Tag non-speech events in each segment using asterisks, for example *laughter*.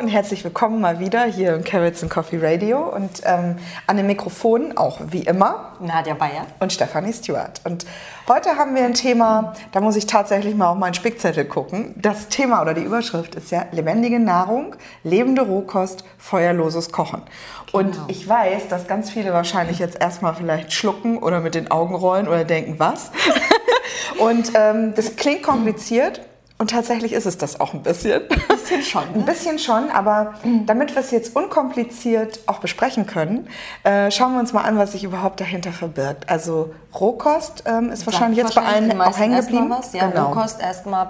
und herzlich willkommen mal wieder hier im Carrots and Coffee Radio und ähm, an den Mikrofonen auch wie immer Nadja Bayer und Stefanie Stewart. Und heute haben wir ein Thema, da muss ich tatsächlich mal auf meinen Spickzettel gucken. Das Thema oder die Überschrift ist ja lebendige Nahrung, lebende Rohkost, feuerloses Kochen. Und Genau. ich weiß, dass ganz viele wahrscheinlich jetzt erstmal vielleicht schlucken oder mit den Augen rollen oder denken, was? *laughs* und ähm, das klingt kompliziert. Und tatsächlich ist es das auch ein bisschen. Ein bisschen schon. *laughs* Ein Ne? bisschen schon, aber damit wir es jetzt unkompliziert auch besprechen können, äh, schauen wir uns mal an, was sich überhaupt dahinter verbirgt. Also Rohkost ähm, ist wahrscheinlich jetzt bei Wahrscheinlich allen den auch hängen geblieben. Was. Ja, genau. Rohkost erstmal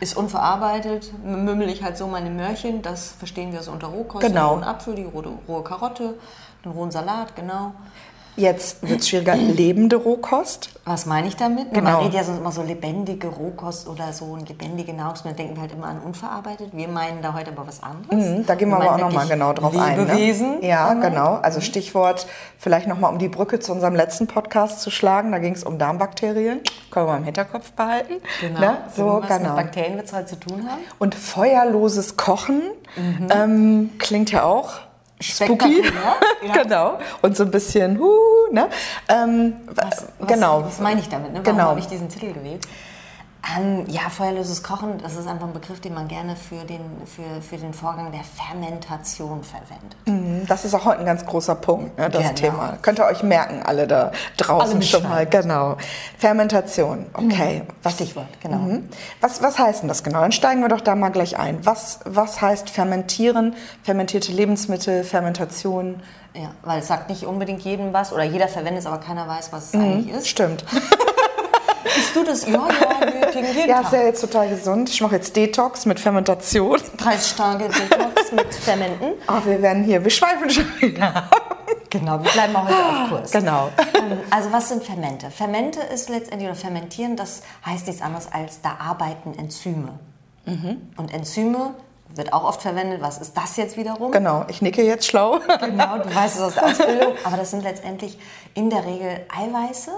ist unverarbeitet, mümmel ich halt so meine Möhrchen, das verstehen wir so unter Rohkost. Genau. Den rohen Apfel, die rohe, rohe Karotte, den rohen Salat, genau. Jetzt wird es schwieriger. Lebende Rohkost. Was meine ich damit? Genau. Man redet ja sonst immer so lebendige Rohkost oder so und lebendige Nahrungsmittel, denken wir halt immer an unverarbeitet. Wir meinen da heute aber was anderes. Mhm, Da gehen wir aber auch nochmal genau drauf ein. Ne? Ja, genau. Also Stichwort, vielleicht nochmal um die Brücke zu unserem letzten Podcast zu schlagen. Da ging es um Darmbakterien. Können wir mal im Hinterkopf behalten. Genau. Ne? So, Irgendwas genau. mit Bakterien wird es halt zu tun haben. Und feuerloses Kochen ähm, klingt ja auch spooky. *laughs* Ja. genau. Und so ein bisschen, huh, ne? Ähm, Was, was, genau. Was meine ich damit? Ne? Warum Genau. habe ich diesen Titel gewählt? Ähm, ja, feuerloses Kochen, das ist einfach ein Begriff, den man gerne für den, für, für den Vorgang der Fermentation verwendet. Mhm, Das ist auch heute ein ganz großer Punkt, ne, das Genau. Thema. Könnt ihr euch merken, alle da draußen Alle schon mal. Genau. Fermentation, okay. Was, Stichwort, genau. Mhm. was, was heißt denn das genau? Dann steigen wir doch da mal gleich ein. Was, was heißt fermentieren, fermentierte Lebensmittel, Fermentation? Ja, weil es sagt nicht unbedingt jedem was oder jeder verwendet es, aber keiner weiß, was es eigentlich ist. Stimmt. *laughs* Bist du das? Ja, ja, *laughs* jeden Ja, ist ja Tag. jetzt total gesund. Ich mache jetzt Detox mit Fermentation. 30 Tage Detox mit Fermenten. Aber wir werden hier, wir schweifen schon wieder. Genau, wir bleiben auch heute auf Kurs. Genau. Ähm, Also was sind Fermente? Fermente ist letztendlich, oder fermentieren, das heißt nichts anderes als, da arbeiten Enzyme. Und Enzyme wird auch oft verwendet. Was ist das jetzt wiederum? Genau, ich nicke jetzt schlau. Genau, du weißt es aus der Ausbildung. Aber das sind letztendlich in der Regel Eiweiße,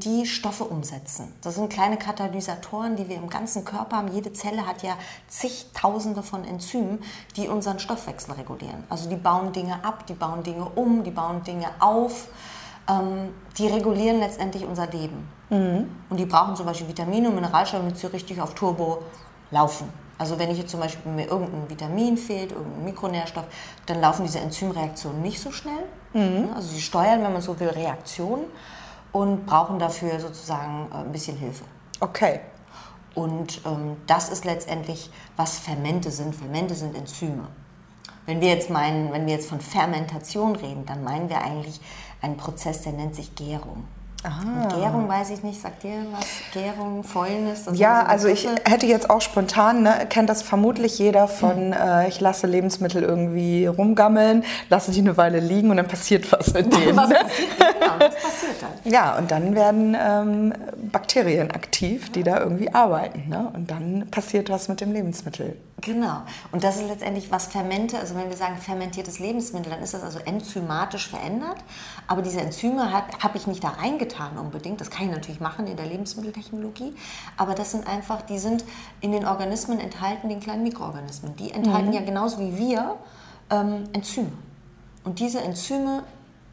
die Stoffe umsetzen. Das sind kleine Katalysatoren, die wir im ganzen Körper haben. Jede Zelle hat ja zigtausende von Enzymen, die unseren Stoffwechsel regulieren. Also die bauen Dinge ab, die bauen Dinge um, die bauen Dinge auf. Ähm, die regulieren letztendlich unser Leben. Und die brauchen zum Beispiel Vitamine und Mineralstoffe, damit sie richtig auf Turbo laufen. Also wenn ich jetzt zum Beispiel mir irgendein Vitamin fehlt, irgendein Mikronährstoff, dann laufen diese Enzymreaktionen nicht so schnell. Also sie steuern, wenn man so will, Reaktionen und brauchen dafür sozusagen äh, ein bisschen Hilfe. Okay. Und ähm, das ist letztendlich, was Fermente sind. Fermente sind Enzyme. Wenn wir jetzt meinen, wenn wir jetzt von Fermentation reden, dann meinen wir eigentlich einen Prozess, der nennt sich Gärung. Und Gärung weiß ich nicht, sagt ihr was? Gärung, Fäulnis? das Ja, so also ich hätte jetzt auch spontan, ne, kennt das vermutlich jeder von, äh, ich lasse Lebensmittel irgendwie rumgammeln, lasse die eine Weile liegen und dann passiert was mit denen. Was Ne? passiert, genau, was passiert dann? *laughs* Ja, und dann werden ähm, Bakterien aktiv, die da irgendwie arbeiten. Ne? Und dann passiert was mit dem Lebensmittel. Genau. Und das ist letztendlich was Fermente, also wenn wir sagen fermentiertes Lebensmittel, dann ist das also enzymatisch verändert. Aber diese Enzyme habe ich nicht da reingetan unbedingt. Das kann ich natürlich machen in der Lebensmitteltechnologie. Aber das sind einfach, die sind in den Organismen enthalten, den kleinen Mikroorganismen. Die enthalten ja genauso wie wir ähm, Enzyme. Und diese Enzyme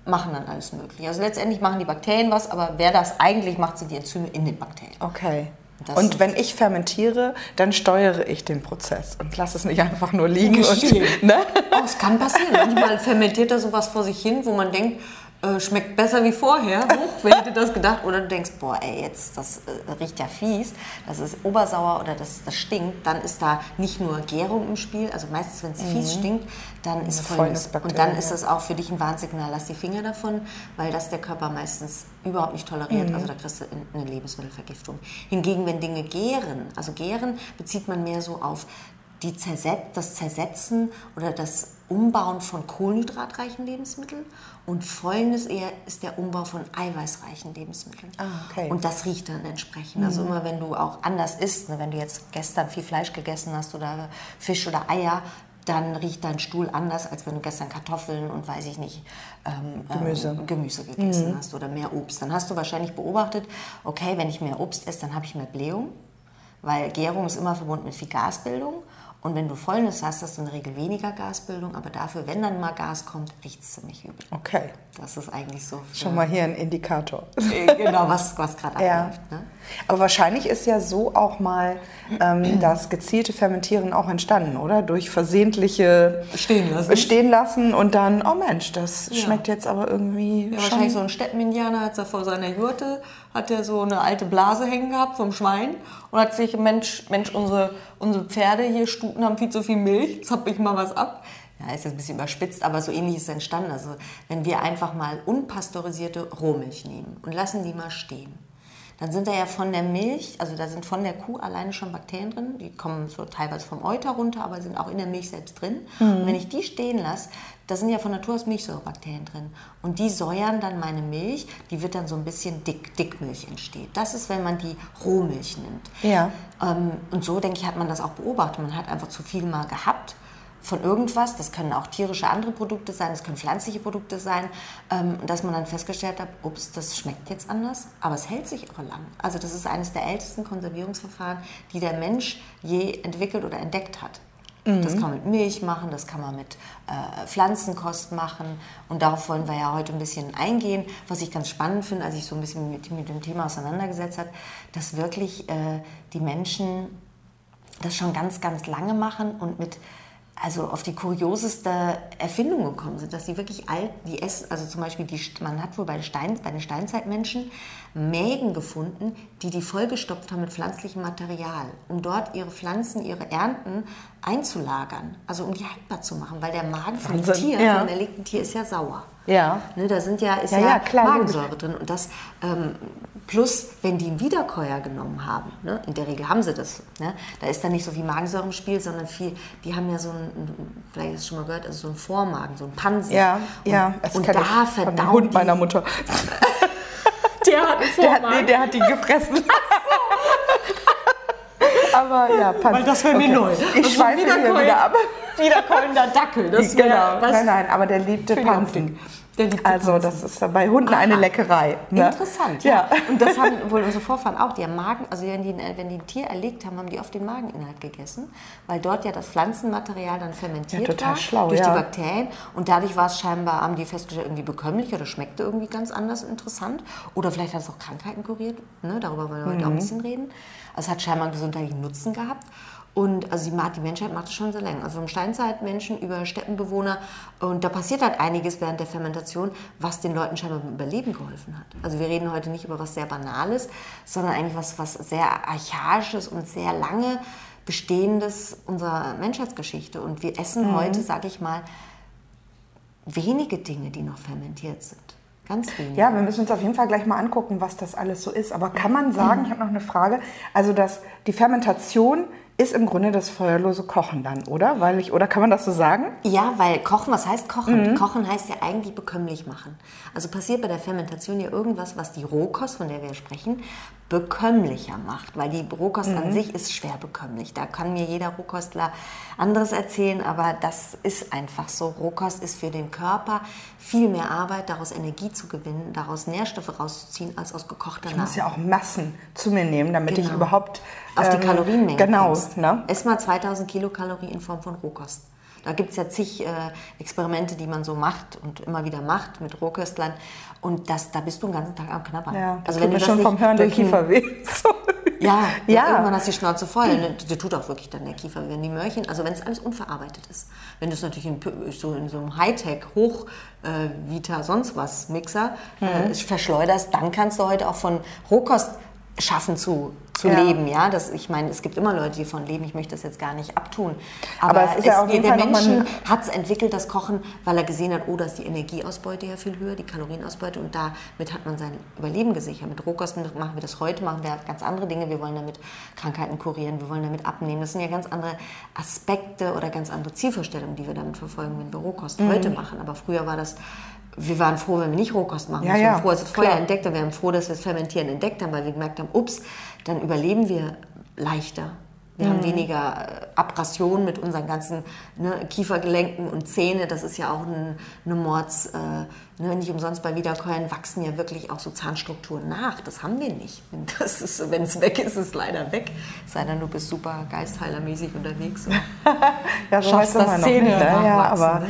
machen dann alles Mögliche. Also letztendlich machen die Bakterien was, aber wer das eigentlich macht, sind die Enzyme in den Bakterien. Okay. Das und wenn ich fermentiere, dann steuere ich den Prozess und lasse es nicht einfach nur liegen. Geschehen. Und, *laughs* ne? Oh, es kann passieren. Manchmal fermentiert da sowas vor sich hin, wo man denkt, äh, schmeckt besser wie vorher. Huch, wer hätte das gedacht? Oder du denkst, boah, ey, jetzt, das äh, riecht ja fies, das ist obersauer oder das, das stinkt. Dann ist da nicht nur Gärung im Spiel, also meistens, wenn es fies stinkt, dann ist Fäulnis. Und dann ist das auch für dich ein Warnsignal. Lass die Finger davon, weil das der Körper meistens überhaupt nicht toleriert. Also da kriegst du in- eine Lebensmittelvergiftung. Hingegen, wenn Dinge gären, also gären bezieht man mehr so auf die Zerset das Zersetzen oder das Umbauen von kohlenhydratreichen Lebensmitteln und Fäulnis eher ist der Umbau von eiweißreichen Lebensmitteln. Ah, okay. Und das riecht dann entsprechend. Also immer wenn du auch anders isst, ne, wenn du jetzt gestern viel Fleisch gegessen hast oder Fisch oder Eier, dann riecht dein Stuhl anders, als wenn du gestern Kartoffeln und weiß ich nicht, ähm, Gemüse. Ähm, Gemüse gegessen hast oder mehr Obst. Dann hast du wahrscheinlich beobachtet, okay, wenn ich mehr Obst esse, dann habe ich mehr Blähung, weil Gärung ist immer verbunden mit viel Gasbildung. Und wenn du Fäulnis hast, hast du in der Regel weniger Gasbildung, aber dafür, wenn dann mal Gas kommt, riecht es ziemlich übel. Okay. Das ist eigentlich so. Schon mal hier ein Indikator. genau, was, was gerade *laughs* Ja. abläuft. Ne? Aber wahrscheinlich ist ja so auch mal ähm, *clears throat* das gezielte Fermentieren auch entstanden, oder? Durch versehentliche Stehen lassen. stehen lassen und dann, oh Mensch, das Ja. schmeckt jetzt aber irgendwie Ja, wahrscheinlich so ein Steppenindianer hat er vor seiner Jurte, hat er so eine alte Blase hängen gehabt vom Schwein und hat sich, Mensch, Mensch unsere, unsere Pferde hier, Stuten haben viel zu viel Milch, *laughs* jetzt hab ich mal was ab. Ja, ist jetzt ein bisschen überspitzt, aber so ähnlich ist es entstanden. Also wenn wir einfach mal unpasteurisierte Rohmilch nehmen und lassen die mal stehen, dann sind da ja von der Milch, also da sind von der Kuh alleine schon Bakterien drin, die kommen so teilweise vom Euter runter, aber sind auch in der Milch selbst drin. Und wenn ich die stehen lasse, da sind ja von Natur aus Milchsäurebakterien drin. Und die säuern dann meine Milch, die wird dann so ein bisschen dick, Dickmilch entsteht. Das ist, wenn man die Rohmilch nimmt. Ja. Ähm, und so, denke ich, hat man das auch beobachtet. Man hat einfach zu viel mal gehabt von irgendwas. Das können auch tierische andere Produkte sein, das können pflanzliche Produkte sein. Ähm, dass man dann festgestellt hat, ups, das schmeckt jetzt anders, aber es hält sich auch lang. Also das ist eines der ältesten Konservierungsverfahren, die der Mensch je entwickelt oder entdeckt hat. Das kann man mit Milch machen, das kann man mit äh, Pflanzenkost machen. Und darauf wollen wir ja heute ein bisschen eingehen. Was ich ganz spannend finde, als ich so ein bisschen mit, mit dem Thema auseinandergesetzt habe, dass wirklich äh, die Menschen das schon ganz, ganz lange machen und mit also auf die kurioseste Erfindung gekommen sind, dass sie wirklich alt, die essen, also zum Beispiel, die, man hat wohl bei, Stein, bei den Steinzeitmenschen Mägen gefunden, die die vollgestopft haben mit pflanzlichem Material, um dort ihre Pflanzen, ihre Ernten einzulagern, also um die haltbar zu machen, weil der Magen von Wahnsinn, Tier, ja. von einem erlegten Tier ist ja sauer. Ja. Ne, da sind ja, ist Ja, ja, ja, klar, Magensäure drin. Und das ähm, plus, wenn die einen Wiederkäuer genommen haben, ne, in der Regel haben sie das, ne, da ist dann nicht so viel Magensäure im Spiel, sondern viel, die haben ja so ein, vielleicht hast du schon mal gehört, also so einen Vormagen, so einen Pansen. Ja, und, ja, das und da ich verdauen Hund meiner Mutter. *laughs* Der hat einen Der hat, nee, der hat die gefressen. *laughs* Aber ja, Panzer. Weil das wäre mir neu. Ich Also schweife hier Wiederkäuer- wieder ab. Wiederkäuender Dackel, das wäre genau. was Nein, nein, aber der liebte Panzen. Also das ist bei Hunden eine Leckerei. Ne? Interessant, Ja. ja. Und das *laughs* haben wohl unsere Vorfahren auch. Die haben Magen, also wenn die, wenn die ein Tier erlegt haben, haben die oft den Mageninhalt gegessen, weil dort ja das Pflanzenmaterial dann fermentiert Ja, total war schlau, durch ja. die Bakterien. Und dadurch war es scheinbar, haben die festgestellt, irgendwie bekömmlich oder schmeckte irgendwie ganz anders interessant. Oder vielleicht hat es auch Krankheiten kuriert. Ne? Darüber wollen wir heute auch ein Mhm. bisschen reden. Also es hat scheinbar einen gesundheitlichen Nutzen gehabt. Und also die, Menschheit macht es schon sehr lange. Also vom Steinzeitmenschen über Steppenbewohner. Und da passiert halt einiges während der Fermentation, was den Leuten scheinbar beim Überleben geholfen hat. Also wir reden heute nicht über was sehr Banales, sondern eigentlich was, was sehr Archaisches und sehr lange Bestehendes unserer Menschheitsgeschichte. Und wir essen heute, sage ich mal, wenige Dinge, die noch fermentiert sind. Ganz wenige. Ja, wir müssen uns auf jeden Fall gleich mal angucken, was das alles so ist. Aber kann man sagen, ich habe noch eine Frage, also dass die Fermentation ist im Grunde das feuerlose Kochen dann, oder? Weil ich, oder kann man das so sagen? Ja, weil Kochen, was heißt Kochen? Kochen heißt ja eigentlich bekömmlich machen. Also passiert bei der Fermentation ja irgendwas, was die Rohkost, von der wir sprechen, bekömmlicher macht. Weil die Rohkost an sich ist schwer bekömmlich. Da kann mir jeder Rohkostler anderes erzählen, aber das ist einfach so. Rohkost ist für den Körper viel mehr Arbeit, daraus Energie zu gewinnen, daraus Nährstoffe rauszuziehen, als aus gekochter Ich muss Nahrung. ja auch Massen zu mir nehmen, damit ich Genau. überhaupt auf die ähm, Kalorienmenge Genau, kommst. ne? Ess mal 2000 Kilokalorien in Form von Rohkost. Da gibt es ja zig äh, Experimente, die man so macht und immer wieder macht mit Rohköstlern. Und das, da bist du den ganzen Tag am Knabbern. Ja, das also wenn du das schon vom Hören der Kiefer weh. *laughs* Ja, ja. Irgendwann hast du die Schnauze voll. Ne? Der tut auch wirklich dann der Kiefer. Wenn die Möhrchen, also wenn es alles unverarbeitet ist. Wenn du es natürlich in, so, in so einem Hightech, Hoch, äh, Vita, sonst was Mixer Mhm. äh, verschleuderst, dann kannst du heute auch von Rohkost schaffen zu, zu Ja. leben. Ja, das, ich meine, es gibt immer Leute, die von leben. Ich möchte das jetzt gar nicht abtun. Aber es ist ja auf jeden der Fall Menschen ein- hat es entwickelt, das Kochen, weil er gesehen hat, oh, da ist die Energieausbeute ja viel höher, die Kalorienausbeute und damit hat man sein Überleben gesichert. Mit Rohkosten machen wir das heute, machen wir ganz andere Dinge. Wir wollen damit Krankheiten kurieren, wir wollen damit abnehmen. Das sind ja ganz andere Aspekte oder ganz andere Zielvorstellungen, die wir damit verfolgen, wenn wir Rohkost Mhm. heute machen. Aber früher war das wir waren froh, wenn wir nicht Rohkost machen. Ja, wir ja, waren froh, als wir klar. entdeckt haben. Wir waren froh, dass wir das Fermentieren entdeckt haben, weil wir gemerkt haben, ups, dann überleben wir leichter. Wir haben weniger äh, Abrasion mit unseren ganzen ne, Kiefergelenken und Zähne. Das ist ja auch ein, eine Mords, äh, ne, nicht umsonst bei Wiederkäuern wachsen ja wirklich auch so Zahnstrukturen nach. Das haben wir nicht. *laughs* Das ist, wenn es weg ist, ist es leider weg. Sei denn, du bist super geistheilermäßig unterwegs. Und *laughs* ja, so schaffst das Zähne nicht. Ne? Ja, aber ne?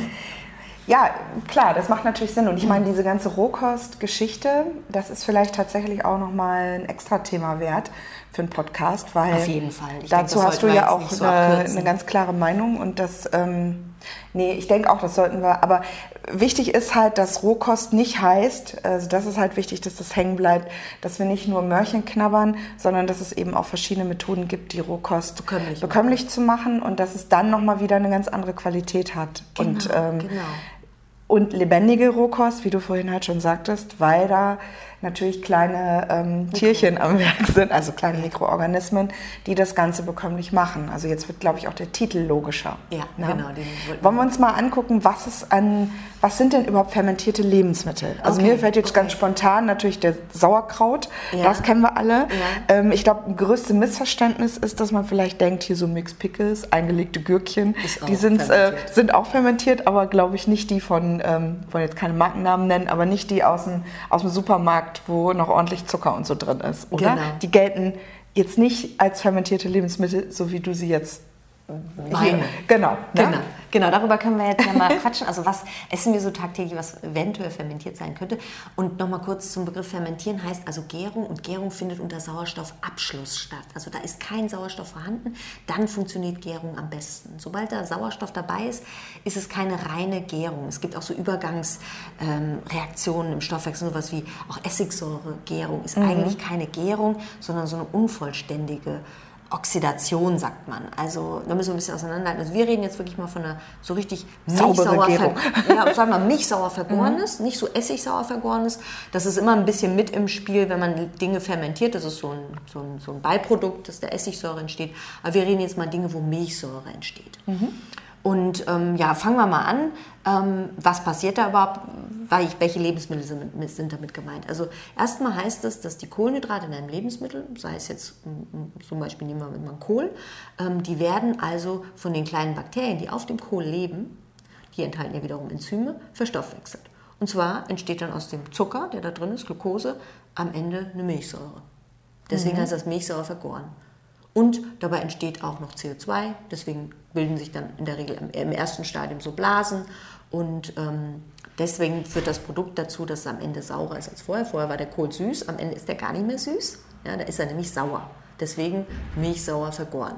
Ja, klar, das macht natürlich Sinn. Und ich meine, diese ganze Rohkost-Geschichte, das ist vielleicht tatsächlich auch nochmal ein extra Thema wert für einen Podcast, weil Auf jeden Fall. Ich dazu denke, hast du ja auch so eine, eine ganz klare Meinung und das, ähm, nee, ich denke auch, das sollten wir, aber wichtig ist halt, dass Rohkost nicht heißt, also das ist halt wichtig, dass das hängen bleibt, dass wir nicht nur Möhrchen knabbern, sondern dass es eben auch verschiedene Methoden gibt, die Rohkost Bekömmlich bekömmlich zu machen und dass es dann nochmal wieder eine ganz andere Qualität hat. und, ähm, genau. Und lebendige Rohkost, wie du vorhin halt schon sagtest, weil da natürlich kleine ähm, Tierchen am Werk sind, also kleine Mikroorganismen, die das Ganze bekömmlich machen. Also jetzt wird, glaube ich, auch der Titel logischer. Ja, ne? genau, Wollen wir uns mal angucken, was es an, was sind denn überhaupt fermentierte Lebensmittel? Also Okay, mir fällt jetzt okay. ganz spontan natürlich der Sauerkraut, Ja. das kennen wir alle. Ja. Ähm, ich glaube, ein größtes Missverständnis ist, dass man vielleicht denkt, hier so Mixed Pickles, eingelegte Gürkchen, Ist die sind, äh, sind auch fermentiert, aber glaube ich nicht die von, ähm, wollen jetzt keine Markennamen nennen, aber nicht die aus dem, aus dem Supermarkt, wo noch ordentlich Zucker und so drin ist, oder? Genau. Die gelten jetzt nicht als fermentierte Lebensmittel, so wie du sie jetzt Meine. Genau. ne? Genau, genau, darüber können wir jetzt ja mal *laughs* quatschen. Also was essen wir so tagtäglich, was eventuell fermentiert sein könnte? Und nochmal kurz zum Begriff fermentieren heißt also Gärung und Gärung findet unter Sauerstoffabschluss statt. Also da ist kein Sauerstoff vorhanden, dann funktioniert Gärung am besten. Sobald da Sauerstoff dabei ist, ist es keine reine Gärung. Es gibt auch so Übergangsreaktionen im Stoffwechsel, sowas wie auch Essigsäure-Gärung ist eigentlich keine Gärung, sondern so eine unvollständige Oxidation, sagt man. Also da müssen wir ein bisschen auseinanderhalten. Also wir reden jetzt wirklich mal von einer so richtig milchsauer, ver *laughs* ja, sagen wir milchsauer vergorenes, nicht so essigsauer vergorenes. Das ist immer ein bisschen mit im Spiel, wenn man Dinge fermentiert. Das ist so ein, so ein, so ein Beiprodukt, dass der Essigsäure entsteht. Aber wir reden jetzt mal Dinge, wo Milchsäure entsteht. Und ähm, ja, fangen wir mal an. Ähm, was passiert da überhaupt? Weil- Welche Lebensmittel sind, sind damit gemeint? Also erstmal heißt es, dass die Kohlenhydrate in einem Lebensmittel, sei es jetzt mm, mm, zum Beispiel nehmen wir mal Kohl, ähm, die werden also von den kleinen Bakterien, die auf dem Kohl leben, die enthalten ja wiederum Enzyme, verstoffwechselt. Und zwar entsteht dann aus dem Zucker, der da drin ist, Glucose, am Ende eine Milchsäure. Deswegen heißt das Milchsäure vergoren. Und dabei entsteht auch noch CO2, deswegen bilden sich dann in der Regel im, ersten Stadium so Blasen und ähm, deswegen führt das Produkt dazu, dass es am Ende saurer ist als vorher. Vorher war der Kohl süß, am Ende ist der gar nicht mehr süß, ja, da ist er nämlich sauer. Deswegen milchsauer vergoren.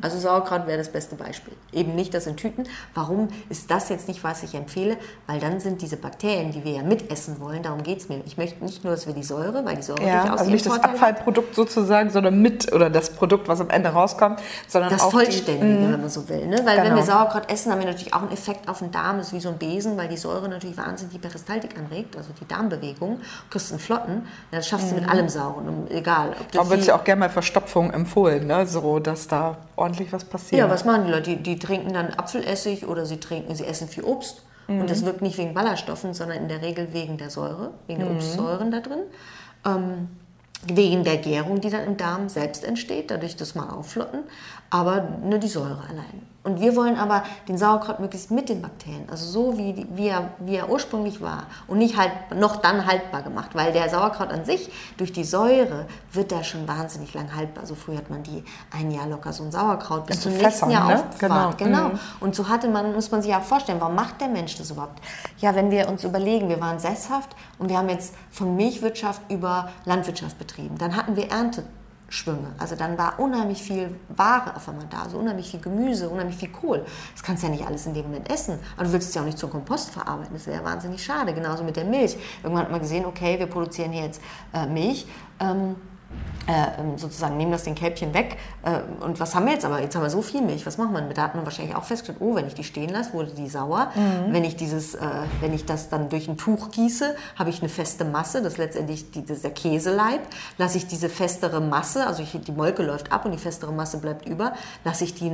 Also Sauerkraut wäre das beste Beispiel. Eben nicht das in Tüten. Warum ist das jetzt nicht, was ich empfehle? Weil dann sind diese Bakterien, die wir ja mitessen wollen, darum geht es mir. Ich möchte nicht nur, dass wir die Säure, weil die Säure Ja, durchaus also nicht das Vorteil. Abfallprodukt sozusagen, sondern mit oder das Produkt, was am Ende rauskommt, sondern Das auch Vollständige, Die, wenn man so will. Ne? Weil wenn Genau. wir Sauerkraut essen, haben wir natürlich auch einen Effekt auf den Darm. Das ist wie so ein Besen, weil die Säure natürlich wahnsinnig die Peristaltik anregt, also die Darmbewegung. Du kriegst einen Flotten. Das schaffst du mit allem Sauren, egal. Ob du da wird viel- ja auch gerne mal Verstopfung empfohlen, ne? so dass da ordentlich was passiert. Ja, was machen die Leute? Die, die trinken dann Apfelessig oder sie trinken, sie essen viel Obst. Und das wirkt nicht wegen Ballaststoffen, sondern in der Regel wegen der Säure, wegen der Obstsäuren da drin. Ähm, wegen der Gärung, die dann im Darm selbst entsteht, dadurch das mal aufflotten, aber nur die Säure allein. Und wir wollen aber den Sauerkraut möglichst mit den Bakterien, also so wie, wie, er, wie er ursprünglich war und nicht halt noch dann haltbar gemacht, weil der Sauerkraut an sich durch die Säure wird da schon wahnsinnig lang haltbar. So früh hat man die ein Jahr locker so ein Sauerkraut bis zum nächsten Jahr ne? Genau. Genau. Und so hatte man, muss man sich auch vorstellen, warum macht der Mensch das überhaupt? Ja, wenn wir uns überlegen, wir waren sesshaft und wir haben jetzt von Milchwirtschaft über Landwirtschaft betrieben. Dann hatten wir Ernteschwünge. Also dann war unheimlich viel Ware auf einmal da, also unheimlich viel Gemüse, unheimlich viel Kohl. Das kannst du ja nicht alles in dem Moment essen. Aber du willst es ja auch nicht zum Kompost verarbeiten. Das wäre wahnsinnig schade. Genauso mit der Milch. Irgendwann hat man gesehen, okay, wir produzieren hier jetzt äh, Milch. Ähm, äh, ähm, sozusagen nehmen das den Kälbchen weg. Äh, und was haben wir jetzt aber? Jetzt haben wir so viel Milch. Was macht man damit? Da hat man wahrscheinlich auch festgestellt, oh, wenn ich die stehen lasse, wurde die sauer. Wenn ich dieses, äh, wenn ich das dann durch ein Tuch gieße, habe ich eine feste Masse. Das ist letztendlich die, dieser Käseleib. Lasse ich diese festere Masse, also ich, die Molke läuft ab und die festere Masse bleibt über. Lasse ich die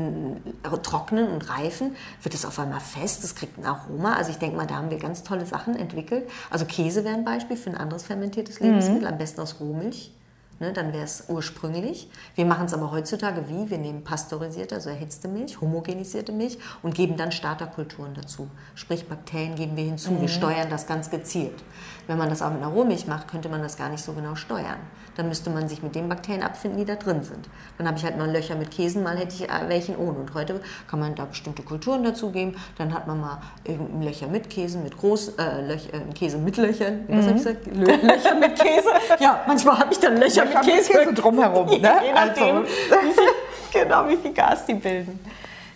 trocknen und reifen, wird es auf einmal fest. Das kriegt ein Aroma. Also ich denke mal, da haben wir ganz tolle Sachen entwickelt. Also Käse wäre ein Beispiel für ein anderes fermentiertes Lebensmittel, am besten aus Rohmilch. Ne, dann wäre es ursprünglich. Wir machen es aber heutzutage wie? Wir nehmen pasteurisierte, also erhitzte Milch, homogenisierte Milch und geben dann Starterkulturen dazu. Sprich, Bakterien geben wir hinzu. Mhm. Wir steuern das ganz gezielt. Wenn man das auch mit einer Rohmilch macht, könnte man das gar nicht so genau steuern. Dann müsste man sich mit den Bakterien abfinden, die da drin sind. Dann habe ich halt mal Löcher mit Käsen, mal hätte ich äh, welchen ohne. Und heute kann man da bestimmte Kulturen dazugeben. Dann hat man mal Löcher mit Käsen, mit groß, äh, Löcher, äh, Käse mit Löchern. Was mhm. habe ich gesagt? Löcher mit Käse. Ja, manchmal habe ich dann Löcher mit Käse. Käse drumherum. *laughs* Ne? Je nachdem, also. *laughs* wie viel, genau, wie viel Gas die bilden.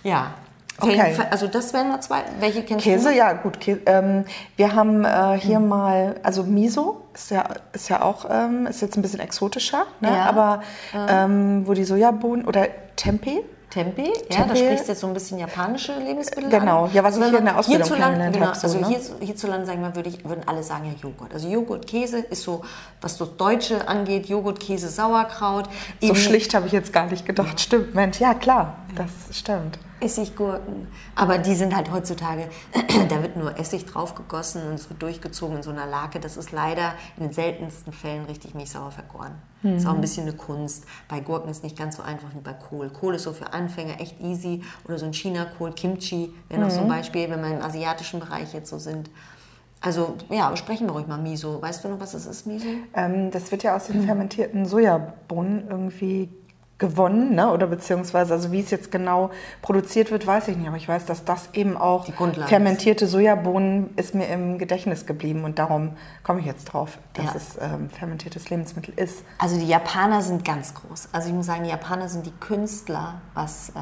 Ja, Okay. Also das wären mal zwei. Welche kennst Käse, du? Käse, ja gut. Käse, ähm, wir haben äh, hier mhm. mal, also Miso ist ja, ist ja auch, ähm, ist jetzt ein bisschen exotischer, ne? ja. aber ähm, wo die Sojabohnen oder Tempeh. Tempeh, ja, da sprichst du jetzt so ein bisschen japanische Lebensmittel Genau, an. ja, was also ich hier in der Ausbildung hierzulande, genau, habe. So, also ne? hier, hierzulande, sagen wir, würde ich, würden alle sagen, ja, Joghurt. Also Joghurt, Käse ist so, was das Deutsche angeht, Joghurt, Käse, Sauerkraut. So schlicht habe ich jetzt gar nicht gedacht. Stimmt, Mensch, ja klar, das stimmt. Essiggurken. Aber die sind halt heutzutage, *clears throat* da wird nur Essig draufgegossen und es wird durchgezogen in so einer Lake. Das ist leider in den seltensten Fällen richtig milchsauer vergoren. Mhm. Ist auch ein bisschen eine Kunst. Bei Gurken ist nicht ganz so einfach wie bei Kohl. Kohl ist so für Anfänger echt easy. Oder so ein China-Kohl, Kimchi wäre noch mhm. so ein mhm. Beispiel, wenn wir im asiatischen Bereich jetzt so sind. Also ja, sprechen wir ruhig mal Miso. Weißt du noch, was das ist, Miso? Ähm, das wird ja aus den fermentierten Sojabohnen irgendwie gewonnen, ne? oder beziehungsweise, also wie es jetzt genau produziert wird, weiß ich nicht, aber ich weiß, dass das eben auch fermentierte ist. Sojabohnen ist mir im Gedächtnis geblieben und darum komme ich jetzt drauf, dass ja. es ähm, fermentiertes Lebensmittel ist. Also die Japaner sind ganz groß. Also ich muss sagen, die Japaner sind die Künstler, was äh,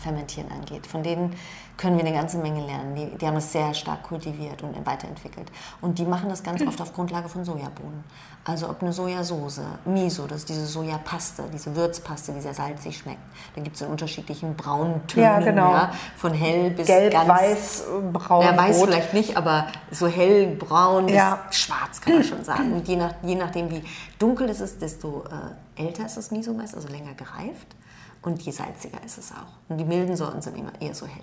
Fermentieren angeht. Von denen können wir eine ganze Menge lernen. Die, die haben das sehr stark kultiviert und weiterentwickelt. Und die machen das ganz *clears throat* oft auf Grundlage von Sojabohnen. Also ob eine Sojasauce, Miso, das ist diese Sojapaste, diese Würzpaste, die sehr salzig schmeckt. Da gibt es in unterschiedlichen Brauntönen, ja, genau. ja, von hell bis Gelb, ganz... weiß, braun, Ja, weiß rot. vielleicht nicht, aber so hell, braun bis ja. schwarz kann man schon sagen. Und je, nach, je nachdem, wie dunkel es ist, desto äh, älter ist das Miso meist, also länger gereift. Und je salziger ist es auch. Und die milden Sorten sind immer eher so hell.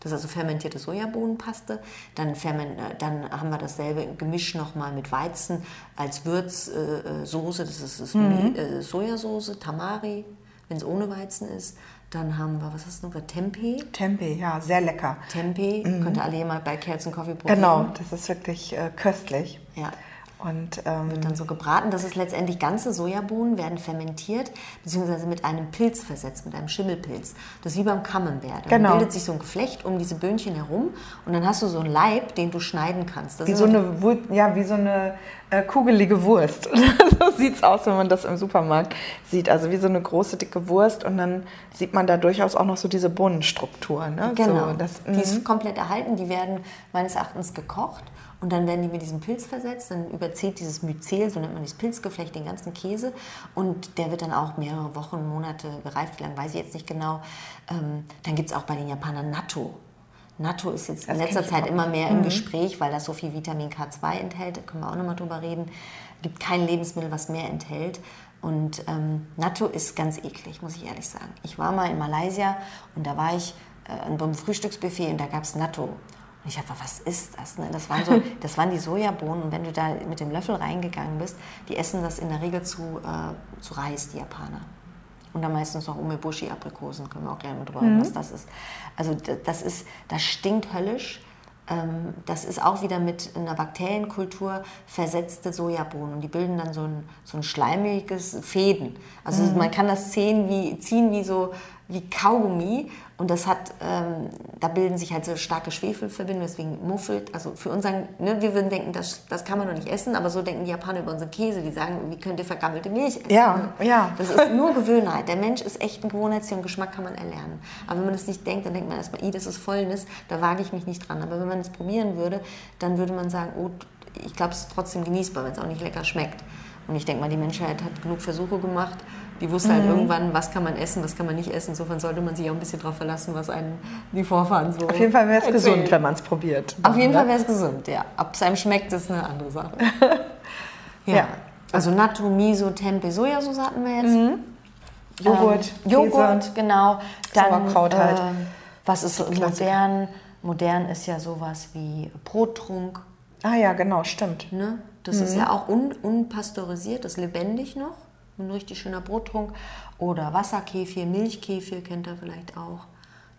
Das ist also fermentierte Sojabohnenpaste. Dann, ferment, äh, dann haben wir dasselbe Gemisch nochmal mit Weizen als Würzsoße. Äh, das ist, ist mhm. Äh, Sojasauce, Tamari, wenn es ohne Weizen ist. Dann haben wir, was ist noch, Tempeh. Tempeh, ja, sehr lecker. Tempeh, mhm. könnt ihr alle mal bei Kerzenkaffee probieren. Genau, das ist wirklich äh, köstlich. Ja. Und ähm, wird dann so gebraten. Das ist letztendlich ganze Sojabohnen werden fermentiert, beziehungsweise mit einem Pilz versetzt, mit einem Schimmelpilz. Das ist wie beim Camembert. Dann genau. bildet sich so ein Geflecht um diese Böhnchen herum und dann hast du so einen Leib, den du schneiden kannst. Das wie, so eine, ja, wie so eine äh, kugelige Wurst. *laughs* so sieht es aus, wenn man das im Supermarkt sieht. Also wie so eine große, dicke Wurst und dann sieht man da durchaus auch noch so diese Bohnenstruktur. Ne? Genau, so, das, die ist mhm. komplett erhalten. Die werden meines Erachtens gekocht und dann werden die mit diesem Pilz versetzt, dann überzieht dieses Myzel, so nennt man dieses Pilzgeflecht, den ganzen Käse. Und der wird dann auch mehrere Wochen, Monate gereift, wie lange weiß ich jetzt nicht genau. Ähm, dann gibt es auch bei den Japanern Natto. Natto ist jetzt das in letzter Zeit immer mehr im mhm. Gespräch, weil das so viel Vitamin K2 enthält. Da können wir auch nochmal drüber reden. Es gibt kein Lebensmittel, was mehr enthält. Und ähm, Natto ist ganz eklig, muss ich ehrlich sagen. Ich war mal in Malaysia und da war ich äh, beim Frühstücksbuffet und da gab es Natto. Und ich dachte, was ist das? Ne? Das, waren so, *laughs* das waren die Sojabohnen. Und wenn du da mit dem Löffel reingegangen bist, die essen das in der Regel zu, äh, zu Reis, die Japaner. Und dann meistens noch Umeboshi-Aprikosen, können wir auch gleich mal drüber mhm. was das ist. Also das, ist, das stinkt höllisch. Ähm, das ist auch wieder mit einer Bakterienkultur versetzte Sojabohnen. Und die bilden dann so ein, so ein schleimiges Fäden. Also mhm. man kann das ziehen wie, ziehen wie so wie Kaugummi und das hat, ähm, da bilden sich halt so starke Schwefelverbindungen, deswegen muffelt. Also für unseren, ne, wir würden denken, das, das kann man doch nicht essen, aber so denken die Japaner über unseren Käse. Die sagen, wie könnt ihr vergammelte Milch essen? Ja, ja. Das ist nur Gewohnheit. Der Mensch ist echt ein Gewohnheitstier und Geschmack kann man erlernen. Aber wenn man das nicht denkt, dann denkt man erstmal, i, das ist Fäulnis, da wage ich mich nicht dran. Aber wenn man es probieren würde, dann würde man sagen, oh, ich glaube, es ist trotzdem genießbar, wenn es auch nicht lecker schmeckt. Und ich denke mal, die Menschheit hat genug Versuche gemacht die wusste halt mhm. irgendwann, was kann man essen, was kann man nicht essen. Insofern sollte man sich auch ein bisschen darauf verlassen, was einen die Vorfahren so. Auf jeden Fall wäre es gesund, wenn man es probiert. Auf jeden Fall wäre es gesund, ja. Ob es einem schmeckt, ist eine andere Sache. *laughs* ja. ja. Also Natto, Miso, Tempeh, Sojasauce hatten wir jetzt. Mhm. Joghurt, ähm, Joghurt, Käse, genau. Dann, Sauerkraut halt. Äh, was ist so modern? Modern ist ja sowas wie Brottrunk. Ah ja, genau, stimmt. Ne? Das mhm. ist ja auch un unpasteurisiert, das ist lebendig noch. Ein richtig schöner Brottrunk. Oder Wasserkefir, Milchkefir kennt ihr vielleicht auch.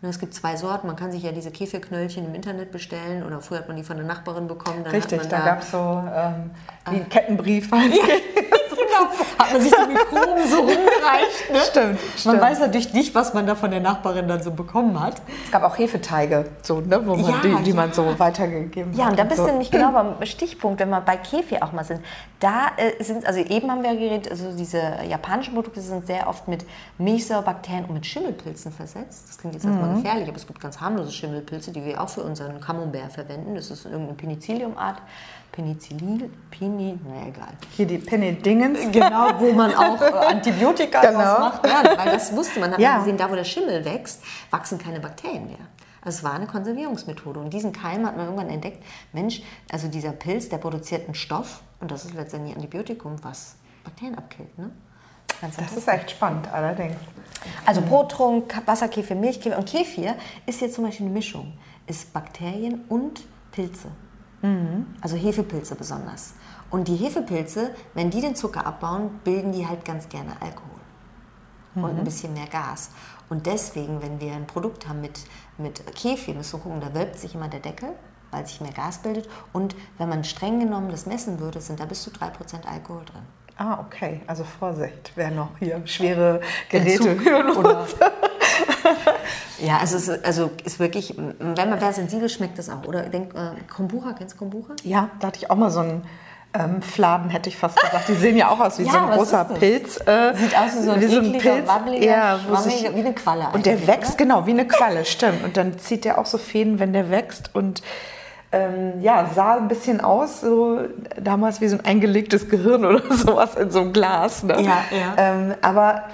Ne, Es gibt zwei Sorten. Man kann sich ja diese Käfirknöllchen im Internet bestellen oder früher hat man die von der Nachbarin bekommen. Dann Richtig, da man gab es so ähm, wie ein Kettenbrief. Halt. genau, *laughs* hat man sich die Mikroben so rumgereicht. Ne? Stimmt, Man stimmt. weiß natürlich nicht, was man da von der Nachbarin dann so bekommen hat. Es gab auch Hefeteige, so, ne, wo man Ja, die, die ja. man so weitergegeben Ja, hat. und da bist so. du nämlich genau beim Stichpunkt, wenn wir bei Kefir auch mal sind. Da äh, sind, also eben haben wir geredet, also diese japanischen Produkte sind sehr oft mit Milchsäurebakterien und mit Schimmelpilzen versetzt. Das klingt jetzt erstmal gefährlich, aber es gibt ganz harmlose Schimmelpilze, die wir auch für unseren Camembert verwenden. Das ist irgendeine Penicillium-Art. Penicillin, Pini, na egal. Hier die Penny Dingens. Genau, wo man auch äh, Antibiotika Genau. macht. Ja, weil das wusste man. Hat Ja. man gesehen, da wo der Schimmel wächst, wachsen keine Bakterien mehr. Also es war eine Konservierungsmethode. Und diesen Keim hat man irgendwann entdeckt, Mensch, also dieser Pilz, der produziert einen Stoff und das ist letztendlich Antibiotikum, was Bakterien abkillt. Ne? Das ist echt spannend, allerdings. Also Brottrunk, Wasserkefir, Milchkefir und Kefir ist jetzt zum Beispiel eine Mischung. Ist Bakterien und Pilze. Also Hefepilze besonders. Und die Hefepilze, wenn die den Zucker abbauen, bilden die halt ganz gerne Alkohol. Und ein bisschen mehr Gas. Und deswegen, wenn wir ein Produkt haben mit, mit Kefir, müssen wir gucken, da wölbt sich immer der Deckel, weil sich mehr Gas bildet. Und wenn man streng genommen das messen würde, sind da bis zu 3% Alkohol drin. Ah, okay. Also Vorsicht, wer noch hier schwere Geräte Entzug *laughs* oder *laughs* ja, also es ist, also ist wirklich, wenn man wer sensibel schmeckt das auch. Oder denk, äh, Kombucha, kennst du Kombucha? Ja, da hatte ich auch mal so einen ähm, Fladen, hätte ich fast gesagt. Die sehen ja auch aus wie *laughs* Ja, so ein großer? Pilz. Äh, Sieht aus wie so ein ekliger, wabbeliger, ja, wo schwammiger- sich, wie eine Qualle Und der wächst, oder? genau, wie eine Qualle, stimmt. Und dann zieht der auch so Fäden, wenn der wächst. Und ähm, ja, sah ein bisschen aus, so damals wie so ein eingelegtes Gehirn *laughs* oder sowas in so einem Glas. Ne? Ja, ja. Ähm, aber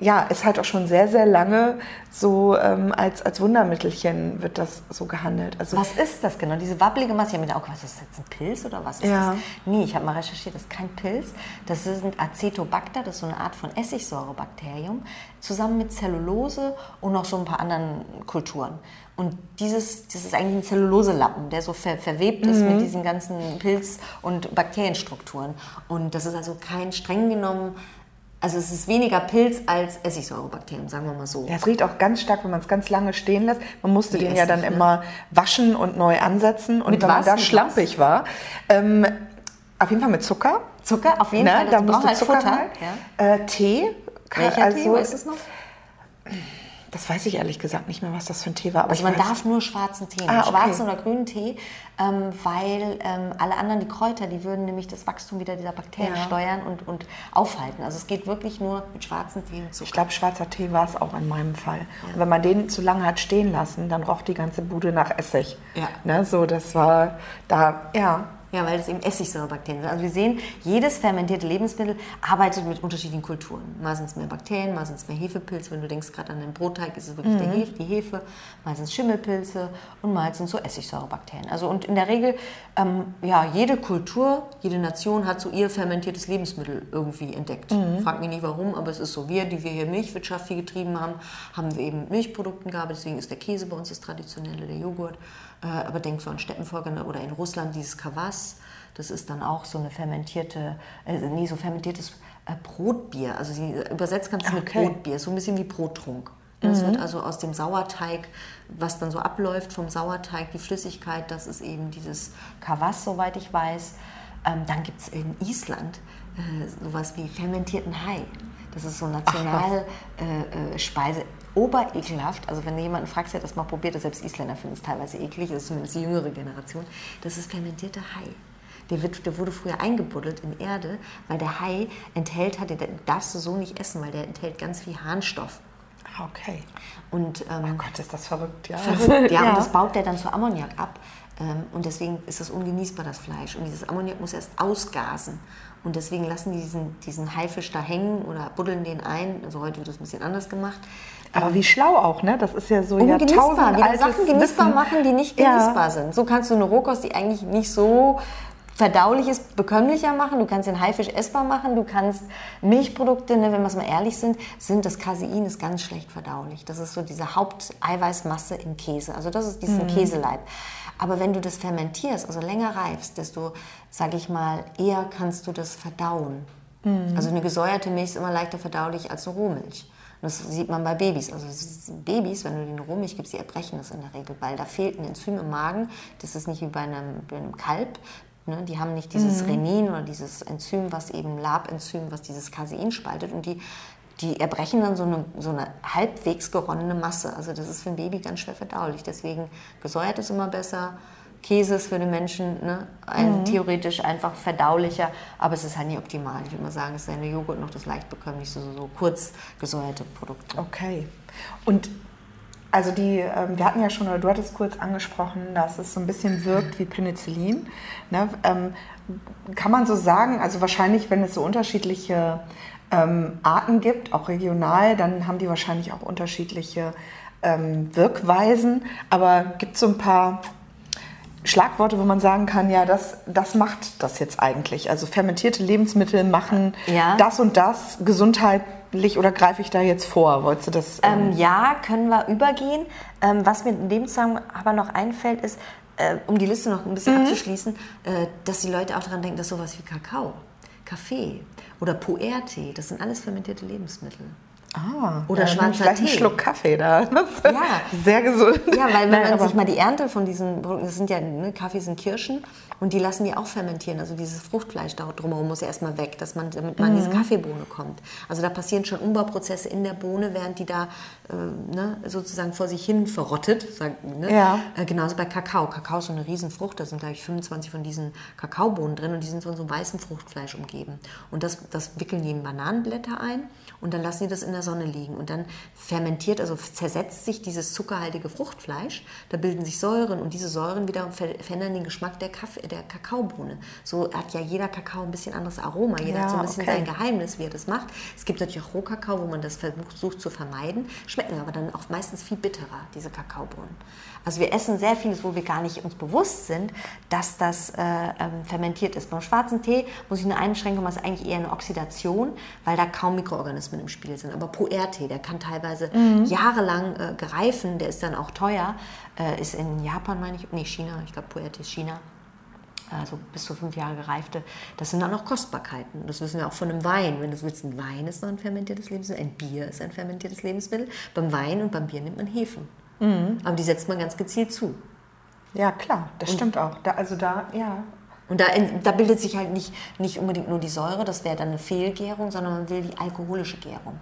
ja, ist halt auch schon sehr, sehr lange so ähm, als, als Wundermittelchen wird das so gehandelt. Also Was ist das genau? Diese wabbelige Masse. Ich habe mir gedacht, oh, was ist das jetzt ein Pilz oder was ist Ja. das? Nee, ich habe mal recherchiert, das ist kein Pilz. Das sind Acetobacter, das ist so eine Art von Essigsäurebakterium, zusammen mit Zellulose und noch so ein paar anderen Kulturen. Und dieses, das ist eigentlich ein Zelluloselappen, der so ver, verwebt ist mit diesen ganzen Pilz- und Bakterienstrukturen. Und das ist also kein streng genommen, also es ist weniger Pilz als Essigsäurebakterien, sagen wir mal so. Ja, es riecht auch ganz stark, wenn man es ganz lange stehen lässt. Man musste Wie den ja dann ne? immer waschen und neu ansetzen. Und Mit wenn man was? da Mit schlampig war, ähm, auf jeden Fall mit Zucker. Zucker, auf jeden Ne? Fall, Da das musst braucht du halt Zucker Futter. Ja. Äh, Tee. Welcher also, Tee, weißt du es noch? Das weiß ich ehrlich gesagt nicht mehr, was das für ein Tee war. Aber Also man weiß, darf nur schwarzen Tee, Ah, okay. schwarzen oder grünen Tee, ähm, weil ähm, alle anderen, die Kräuter, die würden nämlich das Wachstum wieder dieser Bakterien Ja. steuern und, und aufhalten. Also es geht wirklich nur mit schwarzen Tee und Ich glaube, schwarzer Tee war es auch in meinem Fall. Und wenn man den zu lange hat stehen lassen, dann roch die ganze Bude nach Essig. Ja. Ne? So, das war da, ja. Ja, weil das eben Essigsäurebakterien sind. Also wir sehen, jedes fermentierte Lebensmittel arbeitet mit unterschiedlichen Kulturen. Mal sind es mehr Bakterien, mal sind es mehr Hefepilze. Wenn du denkst gerade an den Brotteig, ist es wirklich der Hefe, die Hefe. Mal sind es Schimmelpilze und mal sind es so Essigsäurebakterien. Also und in der Regel, ähm, ja, jede Kultur, jede Nation hat so ihr fermentiertes Lebensmittel irgendwie entdeckt. Frag mich nicht warum, aber es ist so. Wir, die wir hier Milchwirtschaft viel getrieben haben, haben wir eben mit Milchprodukten gearbeitet. Deswegen ist der Käse bei uns das Traditionelle, der Joghurt. Äh, aber denk so an Steppenfolger ne, oder in Russland dieses Kavass. Das ist dann auch so eine fermentierte, äh, nee, so fermentiertes äh, Brotbier. Also sie übersetzt kannst du mit Okay. Brotbier, so ein bisschen wie Brottrunk. Das wird also aus dem Sauerteig, was dann so abläuft vom Sauerteig, die Flüssigkeit, das ist eben dieses Kavass, soweit ich weiß. Ähm, dann gibt es in Island äh, sowas wie fermentierten Hai. Das ist so Nationalspeise. Äh, äh. Oberekelhaft. Also wenn du jemanden fragst, der das mal probiert, hat, selbst Isländer finden es teilweise eklig, das ist zumindest die jüngere Generation. Das ist fermentierter Hai. Der, wird, der wurde früher eingebuddelt in Erde, weil der Hai enthält hat, den darfst du so nicht essen, weil der enthält ganz viel Harnstoff. Okay. Und ähm, Oh Gott, ist das verrückt, ja. verrückt, ja, *laughs* und das baut der dann zu Ammoniak ab. Ähm, und deswegen ist das ungenießbar, das Fleisch. Und dieses Ammoniak muss erst ausgasen. Und deswegen lassen die diesen, diesen Haifisch da hängen oder buddeln den ein. Also heute wird das ein bisschen anders gemacht. Aber wie schlau auch, ne? Das ist ja so Ungenießbar, wieder jahrtausendaltes Sachen genießbar Wissen. machen, die nicht Ja. genießbar sind. So kannst du eine Rohkost, die eigentlich nicht so verdaulich ist, bekömmlicher machen. Du kannst den Haifisch essbar machen. Du kannst Milchprodukte, ne, wenn wir es mal ehrlich sind, sind das Casein ist ganz schlecht verdaulich. Das ist so diese Haupteiweißmasse im Käse. Also das ist diesen Käseleib. Aber wenn du das fermentierst, also länger reifst, desto, sage ich mal, eher kannst du das verdauen. Mhm. Also eine gesäuerte Milch ist immer leichter verdaulich als eine Rohmilch. Und das sieht man bei Babys. Also Babys, wenn du denen Rohmilch gibst, die erbrechen das in der Regel, weil da fehlt ein Enzym im Magen. Das ist nicht wie bei einem, bei einem Kalb. Ne? Die haben nicht dieses mhm. Renin oder dieses Enzym, was eben Labenzym, was dieses Casein spaltet. Und die, die erbrechen dann so eine, so eine halbwegs geronnene Masse. Also das ist für ein Baby ganz schwer verdaulich. Deswegen gesäuert ist immer besser. Käse ist für den Menschen ne, ein, mhm. theoretisch einfach verdaulicher, aber es ist halt nicht optimal. Ich würde mal sagen, es ist eine Joghurt noch das leicht bekömmlich, so, so kurz gesäuerte Produkte. Okay. Und also die, ähm, wir hatten ja schon, oder du hattest kurz angesprochen, dass es so ein bisschen wirkt wie Penicillin. Ne? Ähm, kann man so sagen, also wahrscheinlich, wenn es so unterschiedliche ähm, Arten gibt, auch regional, dann haben die wahrscheinlich auch unterschiedliche ähm, Wirkweisen. Aber gibt es so ein paar Schlagworte, wo man sagen kann, ja, das, das macht das jetzt eigentlich. Also fermentierte Lebensmittel machen ja. das und das gesundheitlich oder greife ich da jetzt vor? Wolltest du das? Ähm, ähm, ja, können wir übergehen. Ähm, was mir in dem Zusammenhang aber noch einfällt, ist, äh, um die Liste noch ein bisschen mhm. abzuschließen, äh, dass die Leute auch daran denken, dass sowas wie Kakao, Kaffee oder Puer-Tee, das sind alles fermentierte Lebensmittel. Ah, oder ja, schwarzer Tee. einen Schluck Kaffee da. *laughs* ja. Sehr gesund. Ja, weil wenn Nein, man sich mal die Ernte von diesen, das sind ja, ne, Kaffee sind Kirschen und die lassen die auch fermentieren. Also dieses Fruchtfleisch da drumherum muss ja erstmal weg, dass man, damit man mhm. diese Kaffeebohne kommt. Also da passieren schon Umbauprozesse in der Bohne, während die da äh, ne, sozusagen vor sich hin verrottet. Sag, ne? ja. Äh, genauso bei Kakao. Kakao ist so eine Riesenfrucht, da sind glaube ich 25 von diesen Kakaobohnen drin und die sind von so einem weißen Fruchtfleisch umgeben. Und das, das wickeln die in Bananenblätter ein und dann lassen die das in der Sonne liegen. Und dann fermentiert, also zersetzt sich dieses zuckerhaltige Fruchtfleisch, da bilden sich Säuren und diese Säuren wiederum verändern den Geschmack der Kaffee der Kakaobohne. So hat ja jeder Kakao ein bisschen anderes Aroma. Jeder ja, hat so ein bisschen okay. sein Geheimnis, wie er das macht. Es gibt natürlich auch Rohkakao, wo man das versucht zu vermeiden, schmecken aber dann auch meistens viel bitterer, diese Kakaobohnen. Also wir essen sehr vieles, wo wir gar nicht uns bewusst sind, dass das äh, ähm, fermentiert ist. Beim schwarzen Tee muss ich eine Einschränkung machen, ist eigentlich eher eine Oxidation, weil da kaum Mikroorganismen im Spiel sind. Aber Puer-Tee, der kann teilweise mhm. jahrelang äh, gereifen, der ist dann auch teuer, äh, ist in Japan, meine ich, nee, China, ich glaube Puer-Tee ist China, also bis zu fünf Jahre gereifte, das sind dann auch Kostbarkeiten. Das wissen wir auch von einem Wein. Wenn du willst, ein Wein ist noch ein fermentiertes Lebensmittel, ein Bier ist ein fermentiertes Lebensmittel. Beim Wein und beim Bier nimmt man Hefen. Mhm. Aber die setzt man ganz gezielt zu. Ja, klar, das und, stimmt auch. Da, also da, ja. Und da, da bildet sich halt nicht, nicht unbedingt nur die Säure, das wäre dann eine Fehlgärung, sondern man will die alkoholische Gärung.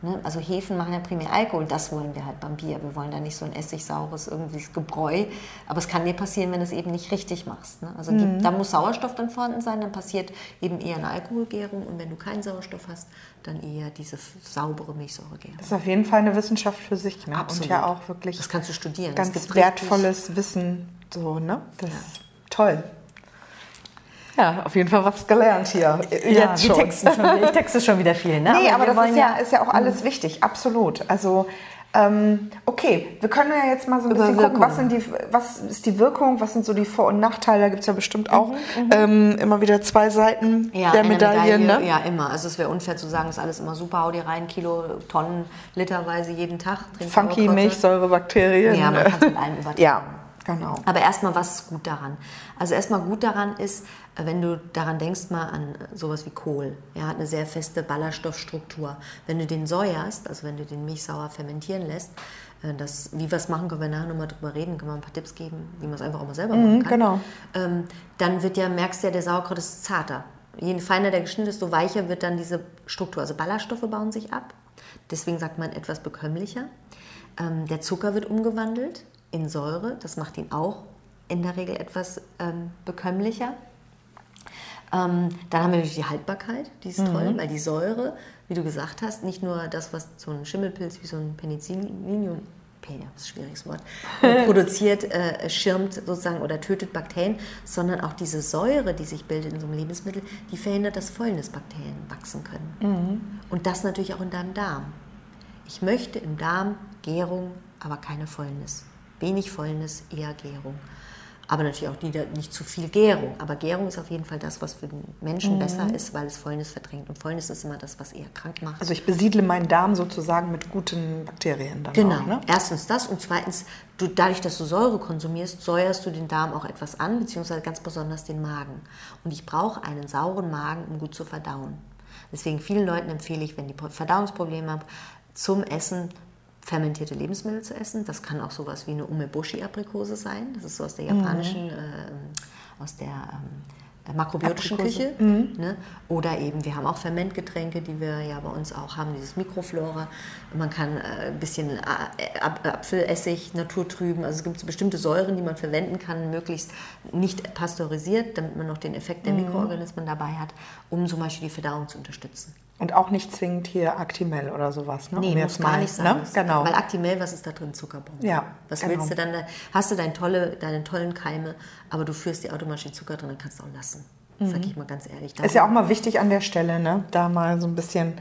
Ne? Also Hefen machen ja primär Alkohol, das wollen wir halt beim Bier. Wir wollen da nicht so ein essigsaures irgendwie Gebräu. Aber es kann dir passieren, wenn du es eben nicht richtig machst. Ne? Also mhm. da muss Sauerstoff dann vorhanden sein, dann passiert eben eher eine Alkoholgärung. Und wenn du keinen Sauerstoff hast, dann eher diese saubere Milchsäuregärung. Das ist auf jeden Fall eine Wissenschaft für sich. Ne? Absolut. Und ja auch wirklich das kannst du studieren. ganz wertvolles Wissen. So, ne? Das ja. ist toll. Ja, auf jeden Fall was gelernt hier. Ja, Jetzt schon. Texten schon. Ich texte schon wieder viel, ne? Nee, aber, aber das ist ja, ist ja auch alles wichtig, absolut. Also ähm, okay, wir können ja jetzt mal so ein bisschen gucken, was, sind die, was ist die Wirkung, was sind so die Vor- und Nachteile. Da gibt es ja bestimmt auch mhm, mhm, ähm, immer wieder zwei Seiten ja, der Medaille. Medaille ne? Ja, immer. Also es wäre unfair zu sagen, ist alles immer super, hau dir rein, Kilo, Tonnen, literweise jeden Tag. Funky Milchsäurebakterien. Ja, man kann es mit allem *laughs* übertragen. Ja, genau. Aber erstmal, was ist gut daran? Also erstmal gut daran ist, wenn du daran denkst, mal an sowas wie Kohl. Er hat eine sehr feste Ballaststoffstruktur. Wenn du den säuerst, also wenn du den Milchsauer fermentieren lässt, äh, das, wie wir es machen, können wir nachher nochmal drüber reden, können wir ein paar Tipps geben, wie man es einfach auch mal selber mhm, machen kann. Genau. Ähm, dann wird ja, merkst du ja, der Sauerkraut ist zarter. Je feiner der geschnitten ist, desto weicher wird dann diese Struktur. Also Ballaststoffe bauen sich ab. Deswegen sagt man etwas bekömmlicher. Ähm, der Zucker wird umgewandelt in Säure. Das macht ihn auch in der Regel etwas ähm, bekömmlicher. Ähm, dann haben wir natürlich die Haltbarkeit, die ist mhm. toll, weil die Säure, wie du gesagt hast, nicht nur das, was so ein Schimmelpilz wie so ein Penicillium, das ist ein schwieriges Wort, *laughs* produziert, äh, schirmt sozusagen oder tötet Bakterien, sondern auch diese Säure, die sich bildet in so einem Lebensmittel, die verhindert, dass Fäulnisbakterien wachsen können. Mhm. Und das natürlich auch in deinem Darm. Ich möchte im Darm Gärung, aber keine Fäulnis. Wenig Fäulnis, eher Gärung aber natürlich auch die, nicht zu viel Gärung. Aber Gärung ist auf jeden Fall das, was für den Menschen mhm. besser ist, weil es Fäulnis verdrängt. Und Fäulnis ist immer das, was eher krank macht. Also ich besiedle meinen Darm sozusagen mit guten Bakterien dann Genau. Auch, ne? Erstens das und zweitens, du, dadurch, dass du Säure konsumierst, säuerst du den Darm auch etwas an, beziehungsweise ganz besonders den Magen. Und ich brauche einen sauren Magen, um gut zu verdauen. Deswegen vielen Leuten empfehle ich, wenn die Verdauungsprobleme haben, zum Essen fermentierte Lebensmittel zu essen. Das kann auch sowas wie eine Umeboshi-Aprikose sein. Das ist so aus der japanischen, mhm. äh, aus der ähm, makrobiotischen Küche. Mhm. Ne? Oder eben, wir haben auch Fermentgetränke, die wir ja bei uns auch haben, dieses Mikroflora. Man kann äh, ein bisschen äh, Apfelessig naturtrüben. Also es gibt so bestimmte Säuren, die man verwenden kann, möglichst nicht pasteurisiert, damit man noch den Effekt der mhm. Mikroorganismen dabei hat, um zum Beispiel die Verdauung zu unterstützen. Und auch nicht zwingend hier Actimel oder sowas, ne? Nee, um muss gar nicht sein. Ne? Genau. Weil Actimel, was ist da drin? Zuckerbomben. Ja, Was genau. willst du dann? Hast du deine, tolle, deine tollen Keime, aber du führst die automatisch den Zucker drin, dann kannst du auch lassen. Mhm. Sag ich mal ganz ehrlich. Ist ja auch mal wichtig an der Stelle, ne? da mal so ein bisschen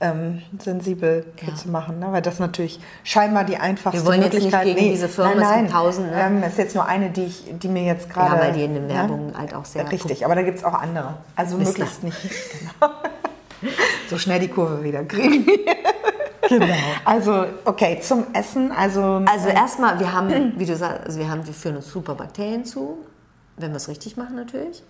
ähm, sensibel ja. zu machen, ne? weil das natürlich scheinbar die einfachste Wir wollen jetzt Möglichkeit nicht gegen nee, diese Firmen, nein, nein. tausend. Ne? Ähm, ist jetzt nur eine, die, ich, die mir jetzt gerade... Ja, weil die in den Werbungen ne? halt auch sehr... Richtig, aber da gibt es auch andere. Also Wisst möglichst nicht. *laughs* Genau. So schnell die Kurve wieder kriegen. genau. Also, okay, zum Essen. Also, also erstmal, wir haben, wie du sagst, also wir, haben, wir führen uns super Bakterien zu, wenn wir es richtig machen natürlich.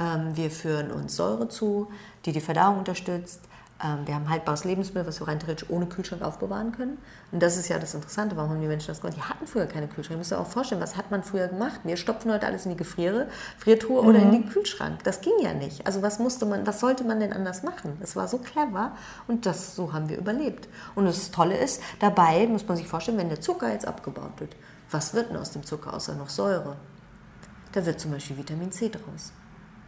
Ähm, wir führen uns Säure zu, die die Verdauung unterstützt. Ähm, wir haben haltbares Lebensmittel, was wir rein theoretisch ohne Kühlschrank aufbewahren können. Und das ist ja das Interessante, warum haben die Menschen das gemacht? Die hatten früher keine Kühlschrank. Ihr müsst euch auch vorstellen, was hat man früher gemacht? Wir stopfen heute alles in die Gefriere, Friertruhe mhm. oder in mhm. den Kühlschrank. Das ging ja nicht. Also was musste man, was sollte man denn anders machen? Das war so clever und das, so haben wir überlebt. Und das Tolle ist, dabei muss man sich vorstellen, wenn der Zucker jetzt abgebaut wird, was wird denn aus dem Zucker außer noch Säure? Da wird zum Beispiel Vitamin C draus.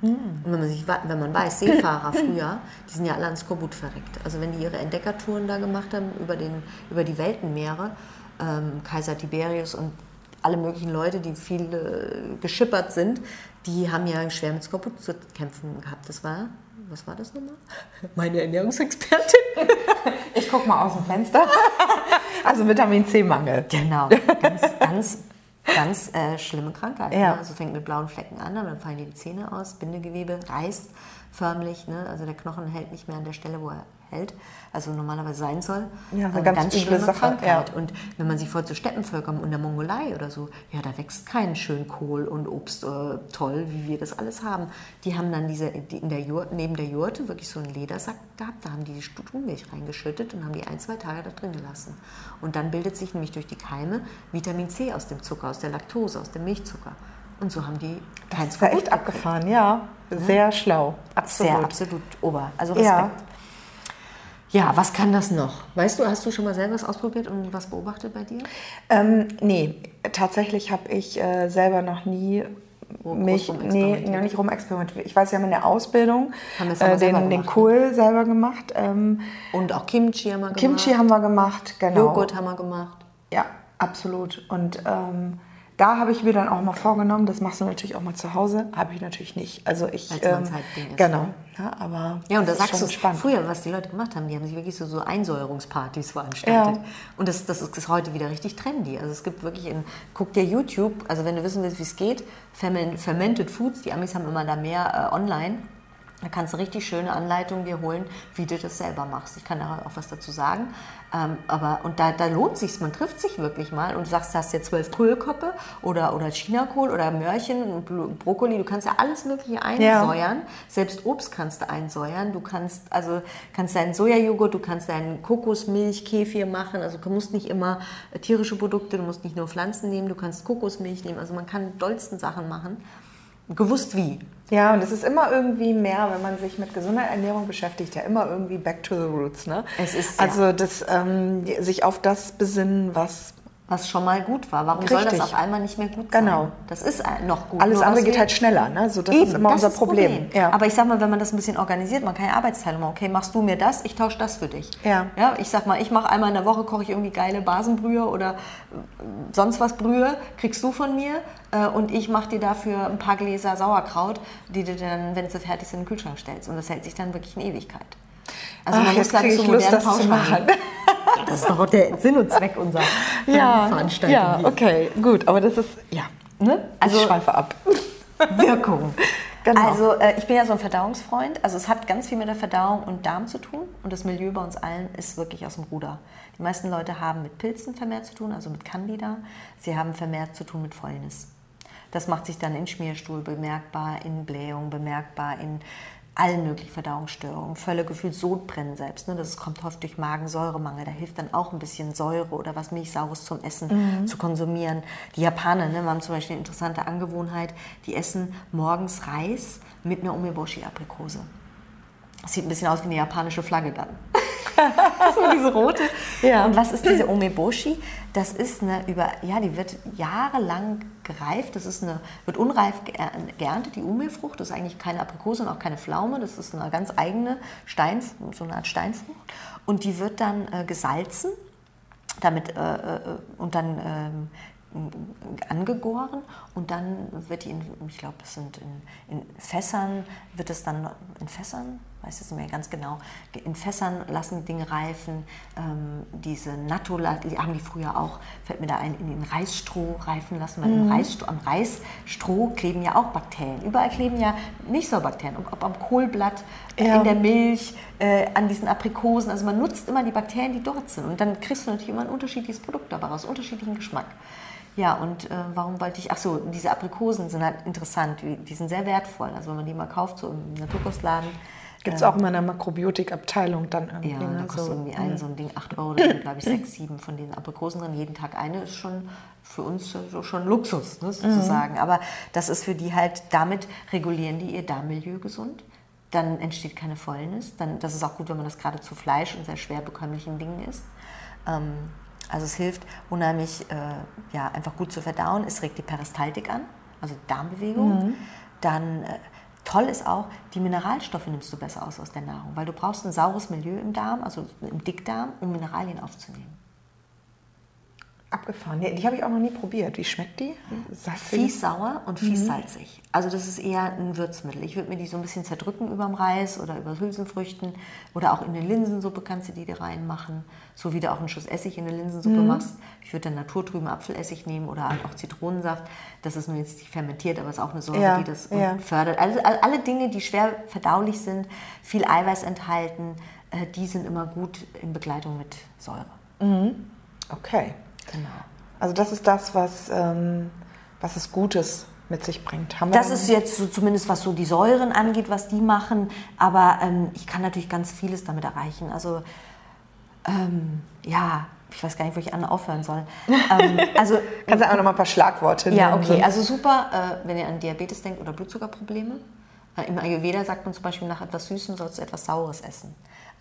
Und wenn man, sich, wenn man weiß, Seefahrer *laughs* früher, die sind ja alle ans Skorbut verreckt. Also wenn die ihre Entdeckertouren da gemacht haben über, den, über die Weltenmeere, ähm, Kaiser Tiberius und alle möglichen Leute, die viel äh, geschippert sind, die haben ja schwer mit Skorbut zu kämpfen gehabt. Das war, was war das nochmal? Meine Ernährungsexpertin. *laughs* Ich gucke mal aus dem Fenster. *laughs* Also Vitamin C-Mangel. Genau, ganz, ganz ganz äh, schlimme Krankheit. Ja. Ne? Also fängt mit blauen Flecken an, dann fallen die Zähne aus, Bindegewebe reißt förmlich, ne? also der Knochen hält nicht mehr an der Stelle, wo er hält, also normalerweise sein soll. Ja, eine ganz, ganz schlimme Sache. Krankheit. Ja. Und wenn man sich vor zu Steppenvölkern in der Mongolei oder so, ja, da wächst kein schön Kohl und Obst äh, toll, wie wir das alles haben. Die haben dann diese, die in der Jurte, neben der Jurte wirklich so einen Ledersack gehabt, da haben die die Stutenmilch reingeschüttet und haben die ein, zwei Tage da drin gelassen. Und dann bildet sich nämlich durch die Keime Vitamin C aus dem Zucker, aus der Laktose, aus dem Milchzucker. Und so haben die kein Das war echt abgefahren, ja. Sehr ja. schlau. Absolut. Sehr absolut ober. Also Respekt. Ja. Ja, was kann das noch? Weißt du, hast du schon mal selber was ausprobiert und was beobachtet bei dir? Ähm, nee, tatsächlich habe ich äh, selber noch nie mich nee, noch nicht rumexperimentiert. Ich weiß, wir haben in der Ausbildung äh, den, den Kohl ne? selber gemacht. Ähm, und auch Kimchi haben wir gemacht. Kimchi haben wir gemacht, genau. Joghurt haben wir gemacht. Ja, absolut. Und ähm, da habe ich mir dann auch mal vorgenommen, das machst du natürlich auch mal zu Hause, habe ich natürlich nicht. Also ich ähm, genau, ja, aber ja und da sagst du spannend. früher, was die Leute gemacht haben, die haben sich wirklich so, so Einsäuerungspartys veranstaltet ja. und das, das ist heute wieder richtig trendy. Also es gibt wirklich in guck dir YouTube, also wenn du wissen willst, wie es geht, Fermented Foods, die Amis haben immer da mehr äh, online da kannst du richtig schöne Anleitungen dir holen, wie du das selber machst. Ich kann da auch was dazu sagen. Ähm, aber, und da, da lohnt sich man trifft sich wirklich mal und du sagst, du hast jetzt zwölf Kohlkoppe oder, oder Chinakohl oder Möhrchen, Brokkoli, du kannst ja alles Mögliche einsäuern. Ja. Selbst Obst kannst du einsäuern. Du kannst, also, kannst deinen Sojajoghurt, du kannst deinen Kokosmilch, Kefir machen. Also du musst nicht immer tierische Produkte, du musst nicht nur Pflanzen nehmen, du kannst Kokosmilch nehmen. Also man kann dollsten Sachen machen gewusst wie. Ja, und es ist immer irgendwie mehr, wenn man sich mit gesunder Ernährung beschäftigt, ja immer irgendwie back to the roots. Ne? Es ist also das, ähm, sich auf das besinnen, was was schon mal gut war. Warum Richtig. soll das auf einmal nicht mehr gut sein? Genau. Das ist noch gut. Alles andere geht halt schneller. Ne? So, das Eben, ist immer das unser ist Problem. Problem. Ja. Aber ich sag mal, wenn man das ein bisschen organisiert, man kann ja Arbeitsteilung machen. Okay, machst du mir das, ich tausche das für dich. Ja. ja ich sag mal, ich mache einmal in der Woche, koche ich irgendwie geile Basenbrühe oder äh, sonst was Brühe, kriegst du von mir äh, und ich mache dir dafür ein paar Gläser Sauerkraut, die du dann, wenn sie fertig sind, in den Kühlschrank stellst. Und das hält sich dann wirklich in Ewigkeit. Also Ach, man muss jetzt so Lust, das zu machen. *laughs* Das ist doch der Sinn und Zweck unserer *laughs* ja, Veranstaltung. Ja, okay, gut. Aber das ist, ja, ne? Also, ich schweife ab. *laughs* Wirkung. Genau. Also äh, ich bin ja so ein Verdauungsfreund. Also es hat ganz viel mit der Verdauung und Darm zu tun. Und das Milieu bei uns allen ist wirklich aus dem Ruder. Die meisten Leute haben mit Pilzen vermehrt zu tun, also mit Candida. Sie haben vermehrt zu tun mit Fäulnis. Das macht sich dann in Schmierstuhl bemerkbar, in Blähung bemerkbar, in all mögliche Verdauungsstörungen, Völlegefühl, Sodbrennen selbst. Ne? Das kommt oft durch Magensäuremangel. Da hilft dann auch ein bisschen Säure oder was Milchsaures zum Essen mhm. zu konsumieren. Die Japaner ne, haben zum Beispiel eine interessante Angewohnheit. Die essen morgens Reis mit einer Umeboshi-Aprikose. Sieht ein bisschen aus wie eine japanische Flagge dann. *laughs* so diese rote. Ja. Und was ist diese Omeboshi? Das ist eine über, ja, die wird jahrelang gereift. Das ist eine, wird unreif geerntet, die Umefrucht. Das ist eigentlich keine Aprikose und auch keine Pflaume. Das ist eine ganz eigene Stein, so eine Art Steinfrucht. Und die wird dann äh, gesalzen damit, äh, äh, und dann ähm, angegoren und dann wird die, in, ich glaube, es sind in, in, Fässern, wird es dann in Fässern, weiß es nicht mehr ganz genau, in Fässern lassen Dinge reifen. Ähm, diese Natto, die haben die früher auch, fällt mir da ein, in den Reisstroh reifen lassen, weil mhm. Reisstroh, am Reisstroh kleben ja auch Bakterien. Überall kleben ja nicht so Bakterien, ob am Kohlblatt, äh, ja. in der Milch, äh, an diesen Aprikosen. Also man nutzt immer die Bakterien, die dort sind und dann kriegst du natürlich immer ein unterschiedliches Produkt dabei raus, unterschiedlichen Geschmack. Ja, und äh, warum wollte ich, ach so, diese Aprikosen sind halt interessant, die, die, sind sehr wertvoll. Also wenn man die mal kauft, so im Naturkostladen. Gibt es auch in einer Makrobiotik-Abteilung dann irgendwie? Ja, da kostet so, irgendwie ein, so ein Ding 8 Euro, da sind glaube ich sechs, sieben von den Aprikosen drin. Jeden Tag eine ist schon für uns so schon Luxus, ne, sozusagen. Mhm. Aber das ist für die halt, damit regulieren die ihr Darmmilieu gesund. Dann entsteht keine Fäulnis. Dann, das ist auch gut, wenn man das gerade zu Fleisch und sehr schwer bekömmlichen Dingen isst. Ähm, also es hilft unheimlich, äh, ja, einfach gut zu verdauen. Es regt die Peristaltik an, also Darmbewegung. Mhm. Dann äh, toll ist auch, die Mineralstoffe nimmst du besser aus aus der Nahrung, weil du brauchst ein saures Milieu im Darm, also im Dickdarm, um Mineralien aufzunehmen. Abgefahren. Ja, die habe ich auch noch nie probiert. Wie schmeckt die? fies sauer und fies mhm. salzig. Also das ist eher ein Würzmittel. Ich würde mir die so ein bisschen zerdrücken über dem Reis oder über Hülsenfrüchten oder auch in eine Linsensuppe kannst du die da reinmachen. So wie du auch einen Schuss Essig in eine Linsensuppe mhm. machst. Ich würde dann naturtrüben Apfelessig nehmen oder halt auch Zitronensaft. Das ist nur jetzt nicht fermentiert, aber es ist auch eine Säure, ja. die das ja. fördert. Also alle Dinge, die schwer verdaulich sind, viel Eiweiß enthalten, äh, die sind immer gut in Begleitung mit Säure. Mhm. Okay. Genau. Also das ist das, was, ähm, was es Gutes mit sich bringt. das ist jetzt so, zumindest was so die Säuren angeht, was die machen. Aber ähm, ich kann natürlich ganz vieles damit erreichen. Also ähm, ja, ich weiß gar nicht, wo ich an aufhören soll. Ähm, *laughs* also, Kannst du einfach noch mal ein paar Schlagworte nennen? Ja, okay. Also super, äh, wenn ihr an Diabetes denkt oder Blutzuckerprobleme. Äh, Im Ayurveda sagt man zum Beispiel, nach etwas Süßem sollst du etwas Saures essen.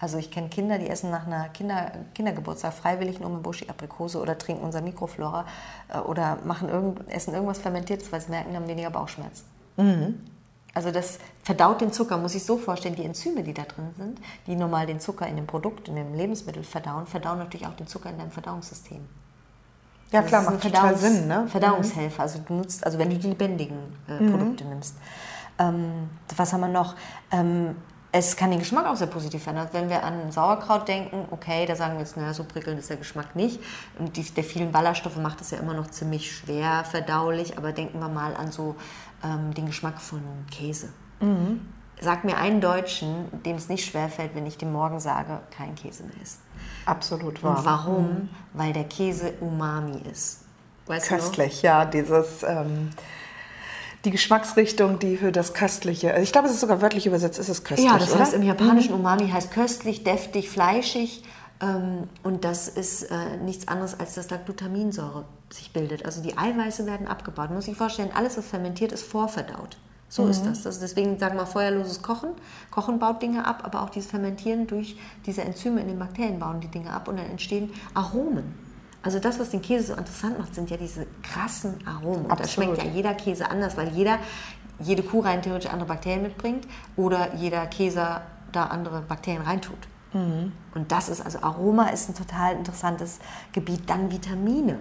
Also ich kenne Kinder, die essen nach einer Kinder, Kindergeburtstag freiwillig eine Umeboshi-Aprikose oder trinken unser Mikroflora äh, oder machen irgend, essen irgendwas Fermentiertes, weil sie merken, die haben weniger Bauchschmerzen. Mhm. Also das verdaut den Zucker, muss ich so vorstellen. Die Enzyme, die da drin sind, die normal den Zucker in dem Produkt, in dem Lebensmittel verdauen, verdauen natürlich auch den Zucker in deinem Verdauungssystem. Ja klar, macht total Sinn. Ne? Verdauungshelfer, also du nutzt, also wenn du die lebendigen äh, mhm. Produkte nimmst. Ähm, was haben wir noch? Ähm, es kann den Geschmack auch sehr positiv verändern. Wenn wir an Sauerkraut denken, okay, da sagen wir jetzt, naja, so prickelnd ist der Geschmack nicht. Und die, der vielen Ballaststoffe macht es ja immer noch ziemlich schwer verdaulich. Aber denken wir mal an so ähm, den Geschmack von Käse. Mhm. Sag mir einen Deutschen, dem es nicht schwerfällt, wenn ich dem morgen sage, kein Käse mehr ist. Absolut wahr. Und warum? Mhm. Weil der Käse Umami ist. Weißt Köstlich, ja. Dieses... Ähm die Geschmacksrichtung, die für das Köstliche. Ich glaube, es ist sogar wörtlich übersetzt, ist es köstlich. Ja, das oder? heißt im Japanischen mhm. Umami heißt köstlich, deftig, fleischig. Ähm, und das ist äh, nichts anderes, als dass da Glutaminsäure sich bildet. Also die Eiweiße werden abgebaut. Man muss sich vorstellen, alles, was fermentiert ist, vorverdaut. So mhm. ist das. das ist deswegen sagen wir feuerloses Kochen. Kochen baut Dinge ab, aber auch dieses Fermentieren durch diese Enzyme in den Bakterien bauen die Dinge ab und dann entstehen Aromen. Also das, was den Käse so interessant macht, sind ja diese krassen Aromen. Und da schmeckt ja jeder Käse anders, weil jeder, jede Kuh rein theoretisch andere Bakterien mitbringt oder jeder Käse da andere Bakterien reintut. Mhm. Und das ist, also Aroma ist ein total interessantes Gebiet. Dann Vitamine.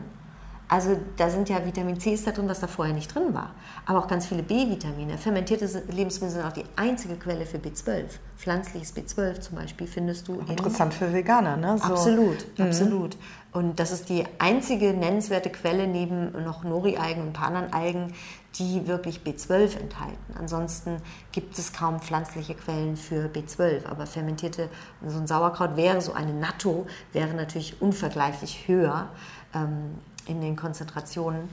Also da sind ja Vitamin C ist da drin, was da vorher nicht drin war. Aber auch ganz viele B-Vitamine. Fermentierte Lebensmittel sind auch die einzige Quelle für B12. Pflanzliches B12 zum Beispiel findest du. Interessant für Veganer, ne? So. Absolut, mhm. absolut. Und das ist die einzige nennenswerte Quelle neben noch Nori-Algen und ein paar anderen Algen, die wirklich B12 enthalten. Ansonsten gibt es kaum pflanzliche Quellen für B12. Aber fermentierte, so ein Sauerkraut wäre so eine Natto, wäre natürlich unvergleichlich höher. Ähm, in den Konzentrationen.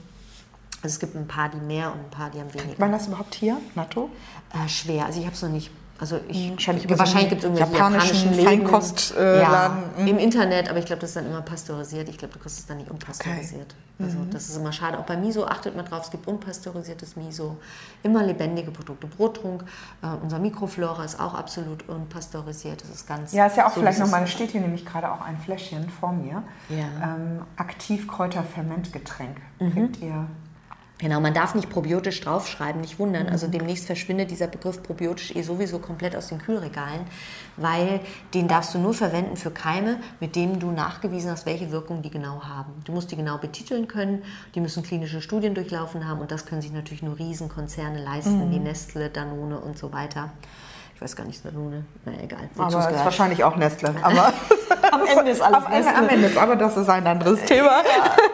Also es gibt ein paar, die mehr und ein paar, die haben weniger. Kriegt man das überhaupt hier, Natto? Äh, schwer. Also ich habe es noch nicht Also ich, Wahrscheinlich über so wahrscheinlich gibt es irgendwelche japanischen japanischen. Feinkostladen. ja, Mhm. im Internet, aber ich glaube, das ist dann immer pasteurisiert. Ich glaube, du kriegst es dann nicht unpasteurisiert. Also Mhm. das ist immer schade. Auch bei Miso achtet man drauf, es gibt unpasteurisiertes Miso. Immer lebendige Produkte. Brottrunk, äh, unser Mikroflora ist auch absolut unpasteurisiert. Das ist ganz Ja, ist ja auch so, vielleicht wie es nochmal, steht hier nämlich gerade auch ein Fläschchen vor mir. Ja. Ähm, Aktivkräuterfermentgetränk. Mhm. Kriegt ihr. Genau, man darf nicht probiotisch draufschreiben, nicht wundern. Mhm. Also demnächst verschwindet dieser Begriff probiotisch eh sowieso komplett aus den Kühlregalen, weil den darfst du nur verwenden für Keime, mit denen du nachgewiesen hast, welche Wirkung die genau haben. Du musst die genau betiteln können, die müssen klinische Studien durchlaufen haben und das können sich natürlich nur Riesenkonzerne leisten, Mhm. wie Nestle, Danone und so weiter. Ich weiß gar nicht, Danone, na egal. Aber es ist wahrscheinlich auch Nestle. *laughs* Aber *laughs* am Ende ist alles am, Ende, am Ende ist, aber das ist ein anderes Thema.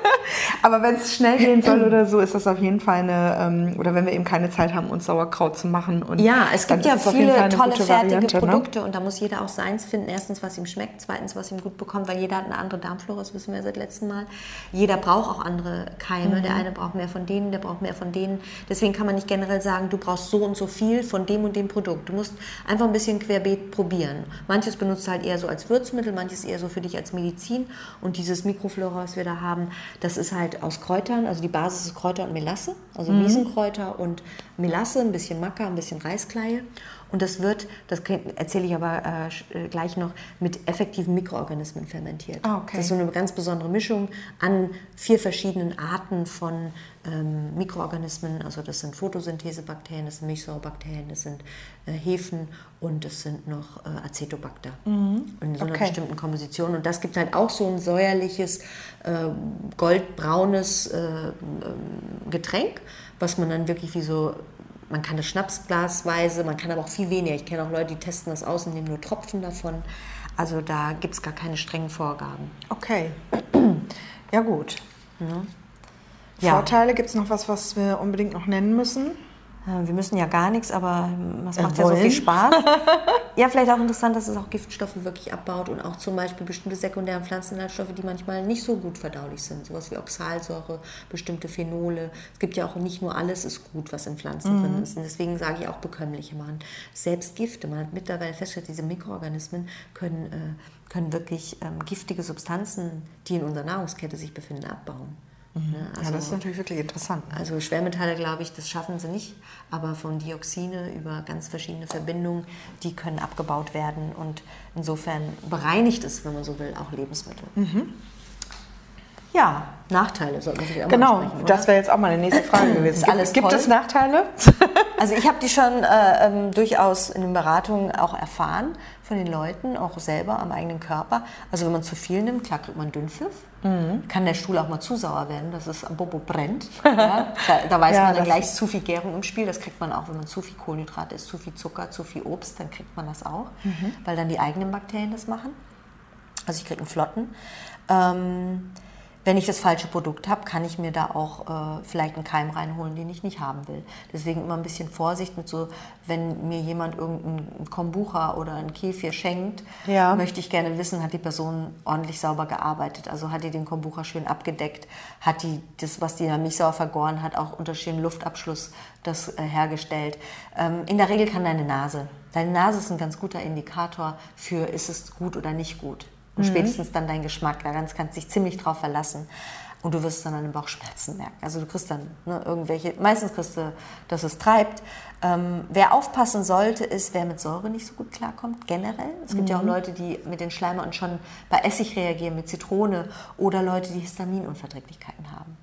*laughs* aber wenn es schnell gehen soll oder so, ist das auf jeden Fall eine, ähm, oder wenn wir eben keine Zeit haben, uns Sauerkraut zu machen. Und Ja, es gibt ja viele tolle fertige Variante, ne? Produkte und da muss jeder auch seins finden. Erstens, was ihm schmeckt, zweitens, was ihm gut bekommt, weil jeder hat eine andere Darmflora, das wissen wir seit letztem Mal. Jeder braucht auch andere Keime. Mhm. Der eine braucht mehr von denen, der braucht mehr von denen. Deswegen kann man nicht generell sagen, du brauchst so und so viel von dem und dem Produkt. Du musst einfach ein bisschen querbeet probieren. Manches benutzt halt eher so als Würzmittel, manches eher so für dich als Medizin. Und dieses Mikroflora, was wir da haben, das ist halt aus Kräutern, also die Basis ist Kräuter und Melasse, also Mhm. Wiesenkräuter und Melasse, ein bisschen Maca, ein bisschen Reiskleie. Und das wird, das erzähle ich aber äh, äh, gleich noch, mit effektiven Mikroorganismen fermentiert. Ah, okay. Das ist so eine ganz besondere Mischung an vier verschiedenen Arten von ähm, Mikroorganismen. Also das sind Photosynthesebakterien, das sind Milchsäurebakterien, das sind äh, Hefen und das sind noch äh, Acetobacter. In so einer Mhm. Okay. bestimmten Komposition. Und das gibt halt auch so ein säuerliches, äh, goldbraunes äh, ähm, Getränk, was man dann wirklich wie so, man kann das Schnapsglasweise, man kann aber auch viel weniger. Ich kenne auch Leute, die testen das aus und nehmen nur Tropfen davon. Also da gibt es gar keine strengen Vorgaben. Okay. Ja, gut. Ja. Vorteile, gibt es noch was, was wir unbedingt noch nennen müssen? Äh, Wir müssen ja gar nichts, aber ähm, es Äh, macht ja so wollen? viel Spaß. *laughs* ja, vielleicht auch interessant, dass es auch Giftstoffe wirklich abbaut und auch zum Beispiel bestimmte sekundäre Pflanzeninhaltsstoffe, die manchmal nicht so gut verdaulich sind. Sowas wie Oxalsäure, bestimmte Phenole. Es gibt ja auch nicht nur alles ist gut, was in Pflanzen drin ist. Und deswegen sage ich auch bekömmliche machen. Selbst Gifte, man hat mittlerweile festgestellt, diese Mikroorganismen können, äh, können wirklich ähm, giftige Substanzen, die in unserer Nahrungskette sich befinden, abbauen. Ne? ja, das ist natürlich wirklich interessant. ne? Also Schwermetalle, glaube ich, das schaffen sie nicht, aber von Dioxine über ganz verschiedene Verbindungen, die können abgebaut werden und insofern bereinigt es, wenn man so will, auch Lebensmittel. Ja, Nachteile sollten wir auch mal Genau, das wäre jetzt auch meine nächste Frage *clears throat* gewesen. Ist alles gibt toll? es Nachteile? *laughs* Also ich habe die schon äh, ähm, durchaus in den Beratungen auch erfahren von den Leuten, auch selber am eigenen Körper. Also wenn man zu viel nimmt, klar kriegt man Dünnpfiff. Mhm. Kann der Stuhl auch mal zu sauer werden, dass es am Bobo brennt. Ja, da, da weiß *laughs* Ja, man dann gleich zu viel Gärung im Spiel. Das kriegt man auch, wenn man zu viel Kohlenhydrate isst, zu viel Zucker, zu viel Obst, dann kriegt man das auch, Mhm. weil dann die eigenen Bakterien das machen. Also ich kriege einen Flotten. Ähm, wenn ich das falsche Produkt habe, kann ich mir da auch äh, vielleicht einen Keim reinholen, den ich nicht haben will. Deswegen immer ein bisschen Vorsicht mit so, wenn mir jemand irgendeinen Kombucha oder einen Kefir schenkt, Ja. möchte ich gerne wissen, hat die Person ordentlich sauber gearbeitet? Also hat die den Kombucha schön abgedeckt? Hat die das, was die in der Milchsauer vergoren hat, auch unter schönem Luftabschluss das äh, hergestellt? Ähm, in der Regel kann deine Nase, deine Nase ist ein ganz guter Indikator für, ist es gut oder nicht gut. Und spätestens dann dein Geschmack, da kannst du dich ziemlich drauf verlassen. Und du wirst dann an den Bauchschmerzen merken. Also du kriegst dann ne, irgendwelche, meistens kriegst du, dass es treibt. Ähm, wer aufpassen sollte, ist, wer mit Säure nicht so gut klarkommt, generell. Es gibt ja auch Leute, die mit den Schleimhauten schon bei Essig reagieren, mit Zitrone. Oder Leute, die Histaminunverträglichkeiten haben.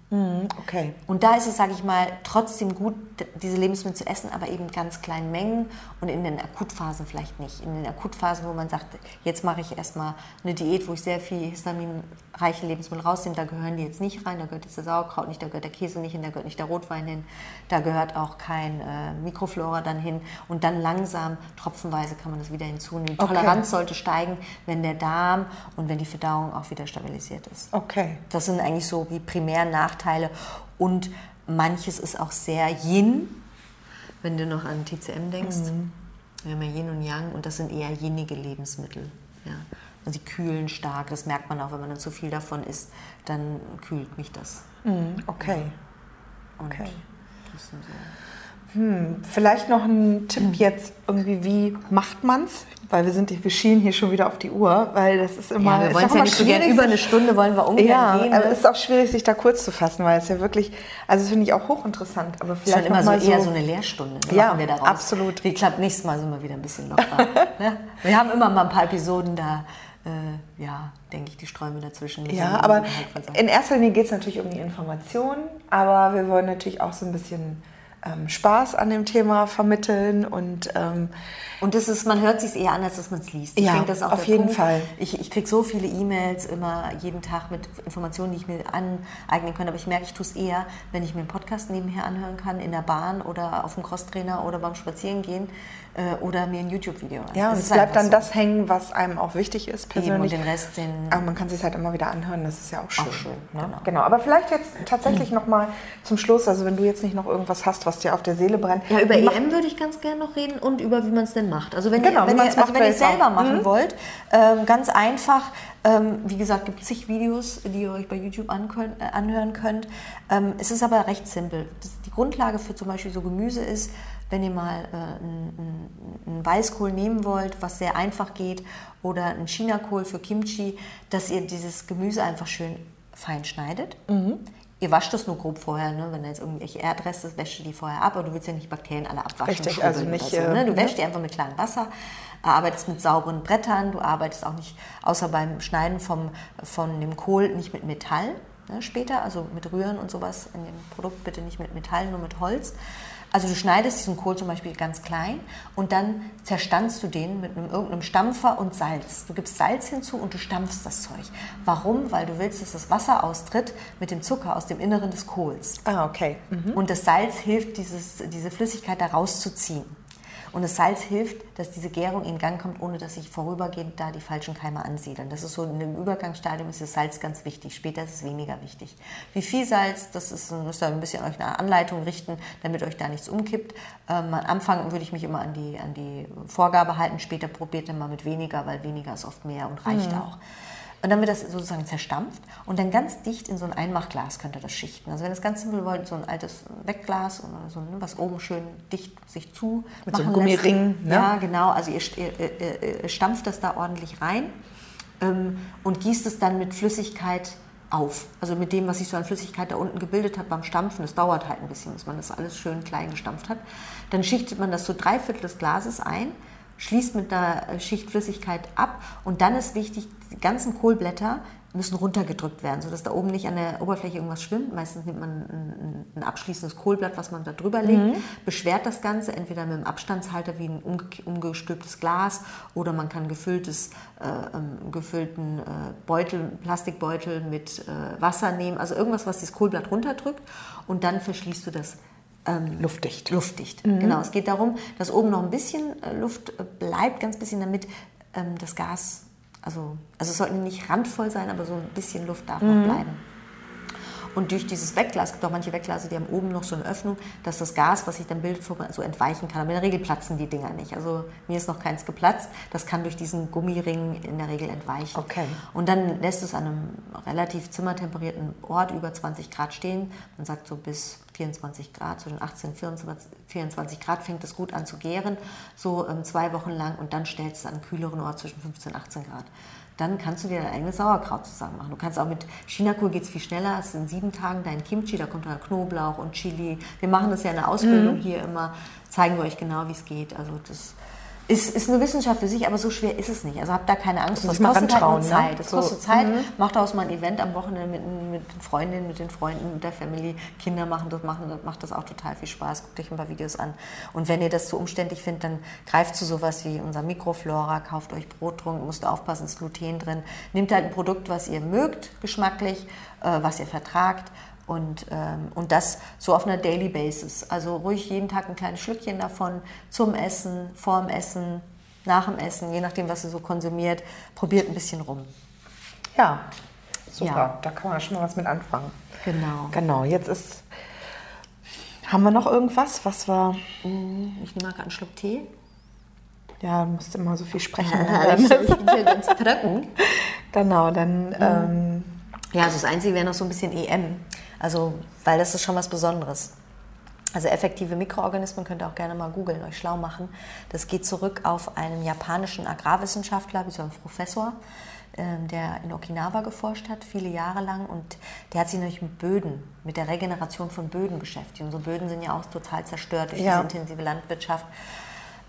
Okay. Und da ist es, sage ich mal, trotzdem gut, diese Lebensmittel zu essen, aber eben in ganz kleinen Mengen und in den Akutphasen vielleicht nicht. In den Akutphasen, wo man sagt, jetzt mache ich erstmal eine Diät, wo ich sehr viel histaminreiche Lebensmittel rausnehme, da gehören die jetzt nicht rein, da gehört jetzt der Sauerkraut nicht, da gehört der Käse nicht hin, da gehört nicht der Rotwein hin, da gehört auch kein äh, Mikroflora dann hin. Und dann langsam, tropfenweise kann man das wieder hinzunehmen. Die Okay. Toleranz sollte steigen, wenn der Darm und wenn die Verdauung auch wieder stabilisiert ist. Okay. Das sind eigentlich so die primären Nachteile. Und manches ist auch sehr Yin, wenn du noch an TCM denkst. Wir haben ja Yin und Yang und das sind eher yinnige Lebensmittel. Ja. Und sie kühlen stark, das merkt man auch, wenn man dann zu viel davon isst, dann kühlt mich das. Mhm, Okay. Und Okay. das sind so. Hm, vielleicht noch ein Tipp jetzt irgendwie, wie macht man's? Weil wir sind, wir schielen hier schon wieder auf die Uhr, weil das ist immer. Ja, wir ist wollen auch ja immer nicht so über eine Stunde wollen wir ungern Ja, gehen. aber ne? es ist auch schwierig, sich da kurz zu fassen, weil es ja wirklich, also das finde ich auch hochinteressant. Aber ist vielleicht schon immer so eher so eine Lehrstunde. Ne? Ja, machen wir daraus. absolut. Ich glaube, nächstes Mal sind wir wieder ein bisschen lockerer. *laughs* ne? Wir haben immer mal ein paar Episoden da, äh, ja, denke ich, die Sträume dazwischen. Ja, aber sein. in erster Linie geht es natürlich um die Information, aber wir wollen natürlich auch so ein bisschen Spaß an dem Thema vermitteln und ähm, Und das ist, man hört sich eher an, als dass man es liest. Ich Ja, denke, das ist auch auf jeden Punkt. Fall. Ich, ich kriege so viele E-Mails immer jeden Tag mit Informationen, die ich mir aneignen kann. Aber ich merke, ich tue es eher, wenn ich mir einen Podcast nebenher anhören kann, in der Bahn oder auf dem Crosstrainer oder beim Spazierengehen äh, oder mir ein YouTube-Video. ja, und Es es bleibt dann so. das hängen, was einem auch wichtig ist Eben, persönlich. und den Rest, den Aber man kann sich halt immer wieder anhören, das ist ja auch schön. schön, ne? genau. genau. Aber vielleicht jetzt tatsächlich noch mal zum Schluss, also wenn du jetzt nicht noch irgendwas hast, was dir auf der Seele brennt. Ja, über EM würde ich ganz gerne noch reden und über wie man es denn macht. Also wenn Genau, ihr, wenn ihr, also wenn ihr es selber auch- machen Mhm. wollt, ähm, ganz einfach. Ähm, wie gesagt, gibt es zig Videos, die ihr euch bei YouTube äh, anhören könnt. Ähm, es ist aber recht simpel. Das, die Grundlage für zum Beispiel so Gemüse ist, wenn ihr mal äh, einen einen Weißkohl nehmen wollt, was sehr einfach geht, oder einen Chinakohl für Kimchi, dass ihr dieses Gemüse einfach schön fein schneidet. Ihr wascht das nur grob vorher, ne? wenn da jetzt irgendwelche Erdreste ist, wäscht ihr die vorher ab, aber du willst ja nicht Bakterien alle abwaschen. Richtig, also nicht, so, ne? Du äh, wäschst die einfach mit klarem Wasser, arbeitest mit sauberen Brettern, du arbeitest auch nicht, außer beim Schneiden vom, von dem Kohl, nicht mit Metall ne? später, also mit Rühren und sowas in dem Produkt bitte nicht mit Metall, nur mit Holz. Also du schneidest diesen Kohl zum Beispiel ganz klein und dann zerstanzt du den mit einem, irgendeinem Stampfer und Salz. Du gibst Salz hinzu und du stampfst das Zeug. Warum? Weil du willst, dass das Wasser austritt mit dem Zucker aus dem Inneren des Kohls. Ah, okay. Mhm. Und das Salz hilft, dieses, diese Flüssigkeit da rauszuziehen. Und das Salz hilft, dass diese Gärung in Gang kommt, ohne dass sich vorübergehend da die falschen Keime ansiedeln. Das ist so in dem Übergangsstadium ist das Salz ganz wichtig. Später ist es weniger wichtig. Wie viel Salz, das ist, müsst ihr ein bisschen euch eine Anleitung richten, damit euch da nichts umkippt. Ähm, am Anfang würde ich mich immer an die, an die Vorgabe halten. Später probiert ihr mal mit weniger, weil weniger ist oft mehr und reicht auch. Und dann wird das sozusagen zerstampft und dann ganz dicht in so ein Einmachglas könnt ihr das schichten. Also wenn ihr es ganz simpel wollt, so ein altes Wegglas oder so, ne, was oben schön dicht sich zu Mit so einem. Gummiring, ne? Ja, genau. Also ihr, ihr, ihr, stampft das da ordentlich rein ähm, und gießt es dann mit Flüssigkeit auf. Also mit dem, was sich so an Flüssigkeit da unten gebildet hat beim Stampfen. Es dauert halt ein bisschen, bis man das alles schön klein gestampft hat. Dann schichtet man das so drei Viertel des Glases ein, schließt mit einer Schicht Flüssigkeit ab und dann ist wichtig, die ganzen Kohlblätter müssen runtergedrückt werden, sodass da oben nicht an der Oberfläche irgendwas schwimmt. Meistens nimmt man ein, ein abschließendes Kohlblatt, was man da drüber legt, beschwert das Ganze entweder mit einem Abstandshalter wie ein umge umgestülptes Glas oder man kann gefülltes, äh, ähm, gefüllten äh, Beutel, Plastikbeutel mit äh, Wasser nehmen, also irgendwas, was das Kohlblatt runterdrückt und dann verschließt du das ähm, Luftdicht. luftdicht. Genau, es geht darum, dass oben noch ein bisschen äh, Luft äh, bleibt, ganz bisschen, damit ähm, das Gas, also, also es sollte nicht randvoll sein, aber so ein bisschen Luft darf noch bleiben. Und durch dieses Wegglas, es gibt auch manche Wegglase, die haben oben noch so eine Öffnung, dass das Gas, was sich dann bildet, so entweichen kann. Aber in der Regel platzen die Dinger nicht. Also mir ist noch keins geplatzt. Das kann durch diesen Gummiring in der Regel entweichen. Okay. Und dann lässt es an einem relativ zimmertemperierten Ort über 20 Grad stehen. Man sagt so bis 24 Grad, zwischen 18 und 24, 24 Grad fängt es gut an zu gären, so ähm, zwei Wochen lang. Und dann stellst du an einen kühleren Ort zwischen 15 und 18 Grad. Dann kannst du dir dein eigenes Sauerkraut zusammen machen. Du kannst auch mit Chinakohl geht es viel schneller. Es sind sieben Tagen dein Kimchi, da kommt dann Knoblauch und Chili. Wir machen das ja in der Ausbildung hier immer, zeigen wir euch genau, wie es geht. Also das ist, ist eine Wissenschaft für sich, aber so schwer ist es nicht. Also habt da keine Angst. Das man kostet halt nur ne? Zeit. Das So, kostet Zeit. Macht daraus mal ein Event am Wochenende mit, mit den Freundinnen, mit den Freunden, mit der Family. Kinder machen das, machen, das macht das auch total viel Spaß. Guckt euch ein paar Videos an. Und wenn ihr das zu umständlich findet, dann greift zu sowas wie unser Mikroflora, kauft euch Brottrunk, musst aufpassen, ist Gluten drin. Nehmt halt ein Produkt, was ihr mögt, geschmacklich, äh, was ihr vertragt. Und, ähm, und das so auf einer Daily Basis. Also ruhig jeden Tag ein kleines Schlückchen davon zum Essen, vorm Essen, nach dem Essen, je nachdem, was ihr so konsumiert. Probiert ein bisschen rum. Ja, super. Ja. Da kann man schon mal was mit anfangen. Genau. Genau, jetzt ist. Haben wir noch irgendwas, was wir. Ich nehme mal gerade einen Schluck Tee. Ja, du musst immer so viel sprechen. *laughs* ich, ich bin ganz trocken. genau, dann. Ähm, Ja, also das Einzige wäre noch so ein bisschen EM. Also, weil das ist schon was Besonderes. Also effektive Mikroorganismen könnt ihr auch gerne mal googeln, euch schlau machen. Das geht zurück auf einen japanischen Agrarwissenschaftler, wie so ein Professor, ähm, der in Okinawa geforscht hat, viele Jahre lang. Und der hat sich nämlich mit Böden, mit der Regeneration von Böden beschäftigt. Unsere Böden sind ja auch total zerstört durch Ja. diese intensive Landwirtschaft.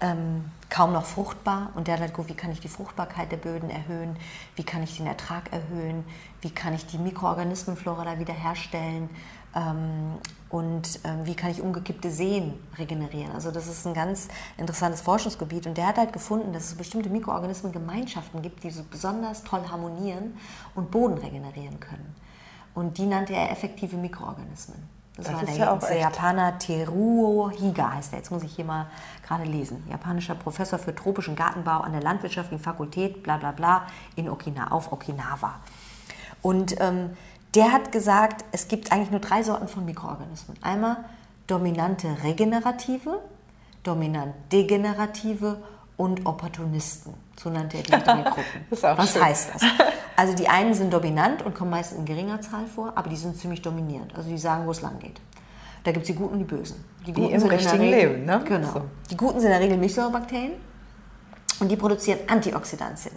Ähm, kaum noch fruchtbar und der hat halt geguckt, wie kann ich die Fruchtbarkeit der Böden erhöhen, wie kann ich den Ertrag erhöhen, wie kann ich die Mikroorganismenflora da wiederherstellen ähm, und ähm, wie kann ich umgekippte Seen regenerieren. Also das ist ein ganz interessantes Forschungsgebiet und der hat halt gefunden, dass es bestimmte Mikroorganismengemeinschaften gibt, die so besonders toll harmonieren und Boden regenerieren können. Und die nannte er effektive Mikroorganismen. Das, Das war ist der, ja der Japaner Teruo Higa heißt er. Jetzt muss ich hier mal gerade lesen. Japanischer Professor für tropischen Gartenbau an der Landwirtschaftlichen Fakultät, bla bla bla, in Okina, auf Okinawa. Und ähm, der hat gesagt, es gibt eigentlich nur drei Sorten von Mikroorganismen. Einmal dominante regenerative, dominant degenerative und Opportunisten. So nannte er die drei *laughs* Gruppen. Was schön. heißt das? Also die einen sind dominant und kommen meist in geringer Zahl vor, aber die sind ziemlich dominierend. Also die sagen, wo es lang geht. Da gibt es die Guten und die Bösen. Die Guten im sind in der richtigen Regel- Leben, ne? Genau. So. Die Guten sind in der Regel Milchsäurebakterien und die produzieren Antioxidantien,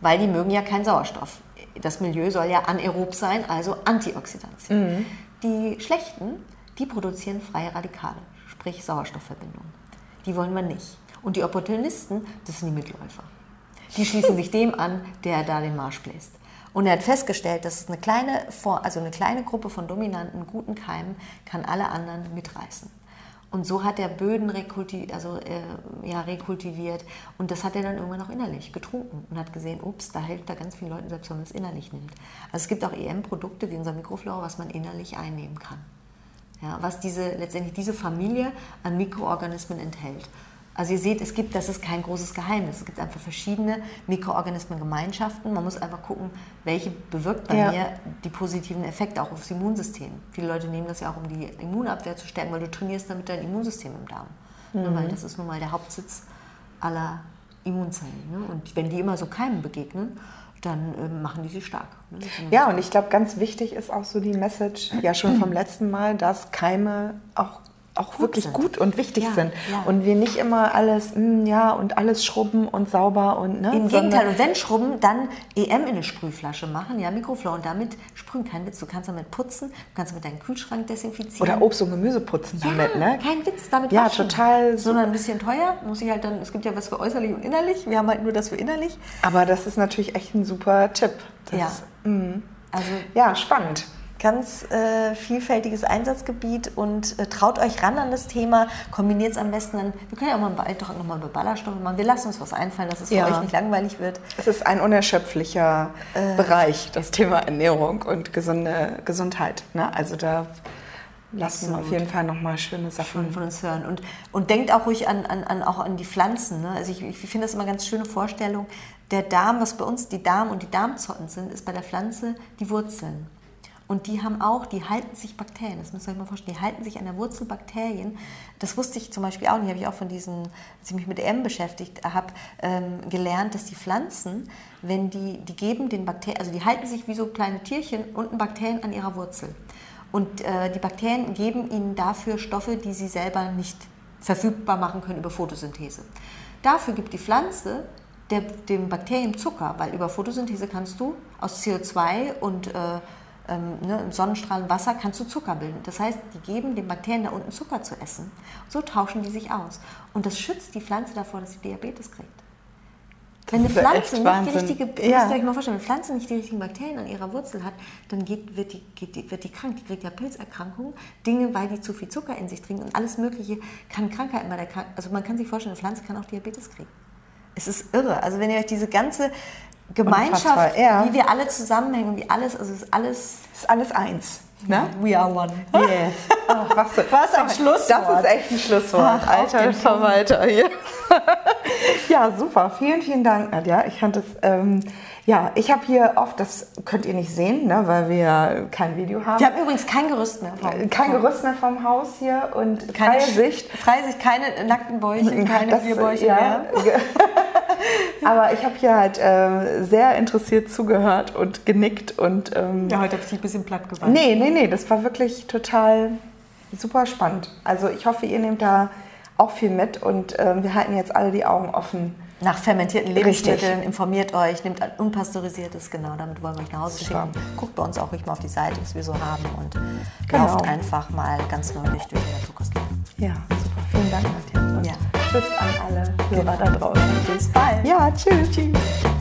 weil die mögen ja keinen Sauerstoff. Das Milieu soll ja anaerob sein, also Antioxidantien. Die Schlechten, die produzieren freie Radikale, sprich Sauerstoffverbindungen. Die wollen wir nicht. Und die Opportunisten, das sind die Mitläufer. Die schließen sich dem an, der da den Marsch bläst. Und er hat festgestellt, dass eine kleine, also eine kleine Gruppe von dominanten, guten Keimen kann alle anderen mitreißen. Und so hat er Böden rekulti also, äh, ja, rekultiviert. Und das hat er dann irgendwann auch innerlich getrunken und hat gesehen, ups, da hilft da ganz vielen Leuten, selbst wenn man es innerlich nimmt. Also es gibt auch EM-Produkte wie unser Mikroflora, was man innerlich einnehmen kann. Ja, was diese, letztendlich diese Familie an Mikroorganismen enthält. Also ihr seht, es gibt, das ist kein großes Geheimnis. Es gibt einfach verschiedene Mikroorganismengemeinschaften. Man muss einfach gucken, welche bewirkt bei Ja. mir die positiven Effekte auch aufs Immunsystem. Viele Leute nehmen das ja auch, um die Immunabwehr zu stärken, weil du trainierst damit dein Immunsystem im Darm. Ne, weil das ist nun mal der Hauptsitz aller Immunzellen. Ne? Und wenn die immer so Keimen begegnen, dann ähm, machen die sie stark. Ne? Ja, und ich glaube, ganz wichtig ist auch so die Message, ja schon vom letzten Mal, dass Keime auch, auch wirklich sind. gut und wichtig Ja, sind. ja. Und wir nicht immer alles, mm, ja, und alles schrubben und sauber und, ne? Im Gegenteil, und wenn Schrubben, dann EM in eine Sprühflasche machen, ja, Mikroflor und damit sprühen, kein Witz. Du kannst damit putzen, du kannst mit deinem Kühlschrank desinfizieren. Oder Obst und Gemüse putzen damit, ne? Kein Witz, damit Ja, waschen. total Sondern ein bisschen teuer, muss ich halt dann, es gibt ja was für äußerlich und innerlich, wir haben halt nur das für innerlich. Aber das ist natürlich echt ein super Tipp. Das, Ja. Also ja, spannend. Ganz äh, vielfältiges Einsatzgebiet und äh, traut euch ran an das Thema, kombiniert es am besten dann, wir können ja auch mal einen Beitrag nochmal über Ballaststoffe machen, wir lassen uns was einfallen, dass es Ja. für euch nicht langweilig wird. Es ist ein unerschöpflicher Äh. Bereich, das Thema Ernährung und gesunde Gesundheit. Ne? Also da lassen wir auf jeden Fall nochmal schöne Sachen. von, von uns hören. Und, und denkt auch ruhig an, an, an, auch an die Pflanzen. Ne? Also ich, ich finde das immer eine ganz schöne Vorstellung. Der Darm, was bei uns die Darm und die Darmzotten sind, ist bei der Pflanze die Wurzeln. Und die haben auch, die halten sich Bakterien, das müsst ihr euch mal vorstellen, die halten sich an der Wurzel Bakterien. Das wusste ich zum Beispiel auch nicht, habe ich auch von diesen, als ich mich mit EM beschäftigt habe, ähm, gelernt, dass die Pflanzen, wenn die, die geben den Bakterien, also die halten sich wie so kleine Tierchen unten Bakterien an ihrer Wurzel. Und äh, die Bakterien geben ihnen dafür Stoffe, die sie selber nicht verfügbar machen können über Photosynthese. Dafür gibt die Pflanze der, dem Bakterien Zucker, weil über Photosynthese kannst du aus CO2 und äh, ähm, ne, Sonnenstrahlen, Wasser kannst du Zucker bilden. Das heißt, die geben den Bakterien da unten Zucker zu essen. So tauschen die sich aus. Und das schützt die Pflanze davor, dass sie Diabetes kriegt. Wenn eine Pflanze nicht Wahnsinn. die richtige, Ja. müsst ihr euch mal vorstellen, wenn eine Pflanze nicht die richtigen Bakterien an ihrer Wurzel hat, dann geht, wird, die, geht die, wird die krank. Die kriegt ja Pilzerkrankungen, Dinge, weil die zu viel Zucker in sich trinken und alles Mögliche kann Krankheiten bei der Also man kann sich vorstellen, eine Pflanze kann auch Diabetes kriegen. Es ist irre. Also wenn ihr euch diese ganze Gemeinschaft, wie wir alle zusammenhängen wie alles, also es ist alles. ist alles eins. Ne? We are one. Yes. *laughs* Ach, was, Was ein Schlusswort. Das ist echt ein Schlusswort. Ach, Alter Verwalter hier. ja, super. Vielen, vielen Dank, Nadja. Ich fand das, ähm, ja, ich habe hier oft, das könnt ihr nicht sehen, ne, weil wir kein Video haben. Wir haben übrigens kein Gerüst mehr. Vom, kein Gerüst mehr vom Haus hier und keine freie Sicht. Freie Sicht, keine nackten Bäuche, keine Das- Bierbäuche ja, mehr. *laughs* Aber ich habe hier halt äh, sehr interessiert zugehört und genickt und ähm, Ja, heute habe ich dich ein bisschen platt gewandt. nee, nee, nee, das war wirklich total super spannend. Also ich hoffe, ihr nehmt da auch viel mit und ähm, wir halten jetzt alle die Augen offen. Nach fermentierten Lebensmitteln, Richtig. informiert euch, nehmt ein unpasteurisiertes, genau, damit wollen wir euch nach Hause super. schicken. Guckt bei uns auch ruhig mal auf die Seite, was wir so haben und genau. lauft einfach mal ganz neulich durch den Naturkostleben. Ja, super. Vielen Dank, Nadja. Ja. Tschüss an alle Hörer da draußen. Bis bald. Ja, tschüss. Tschüss.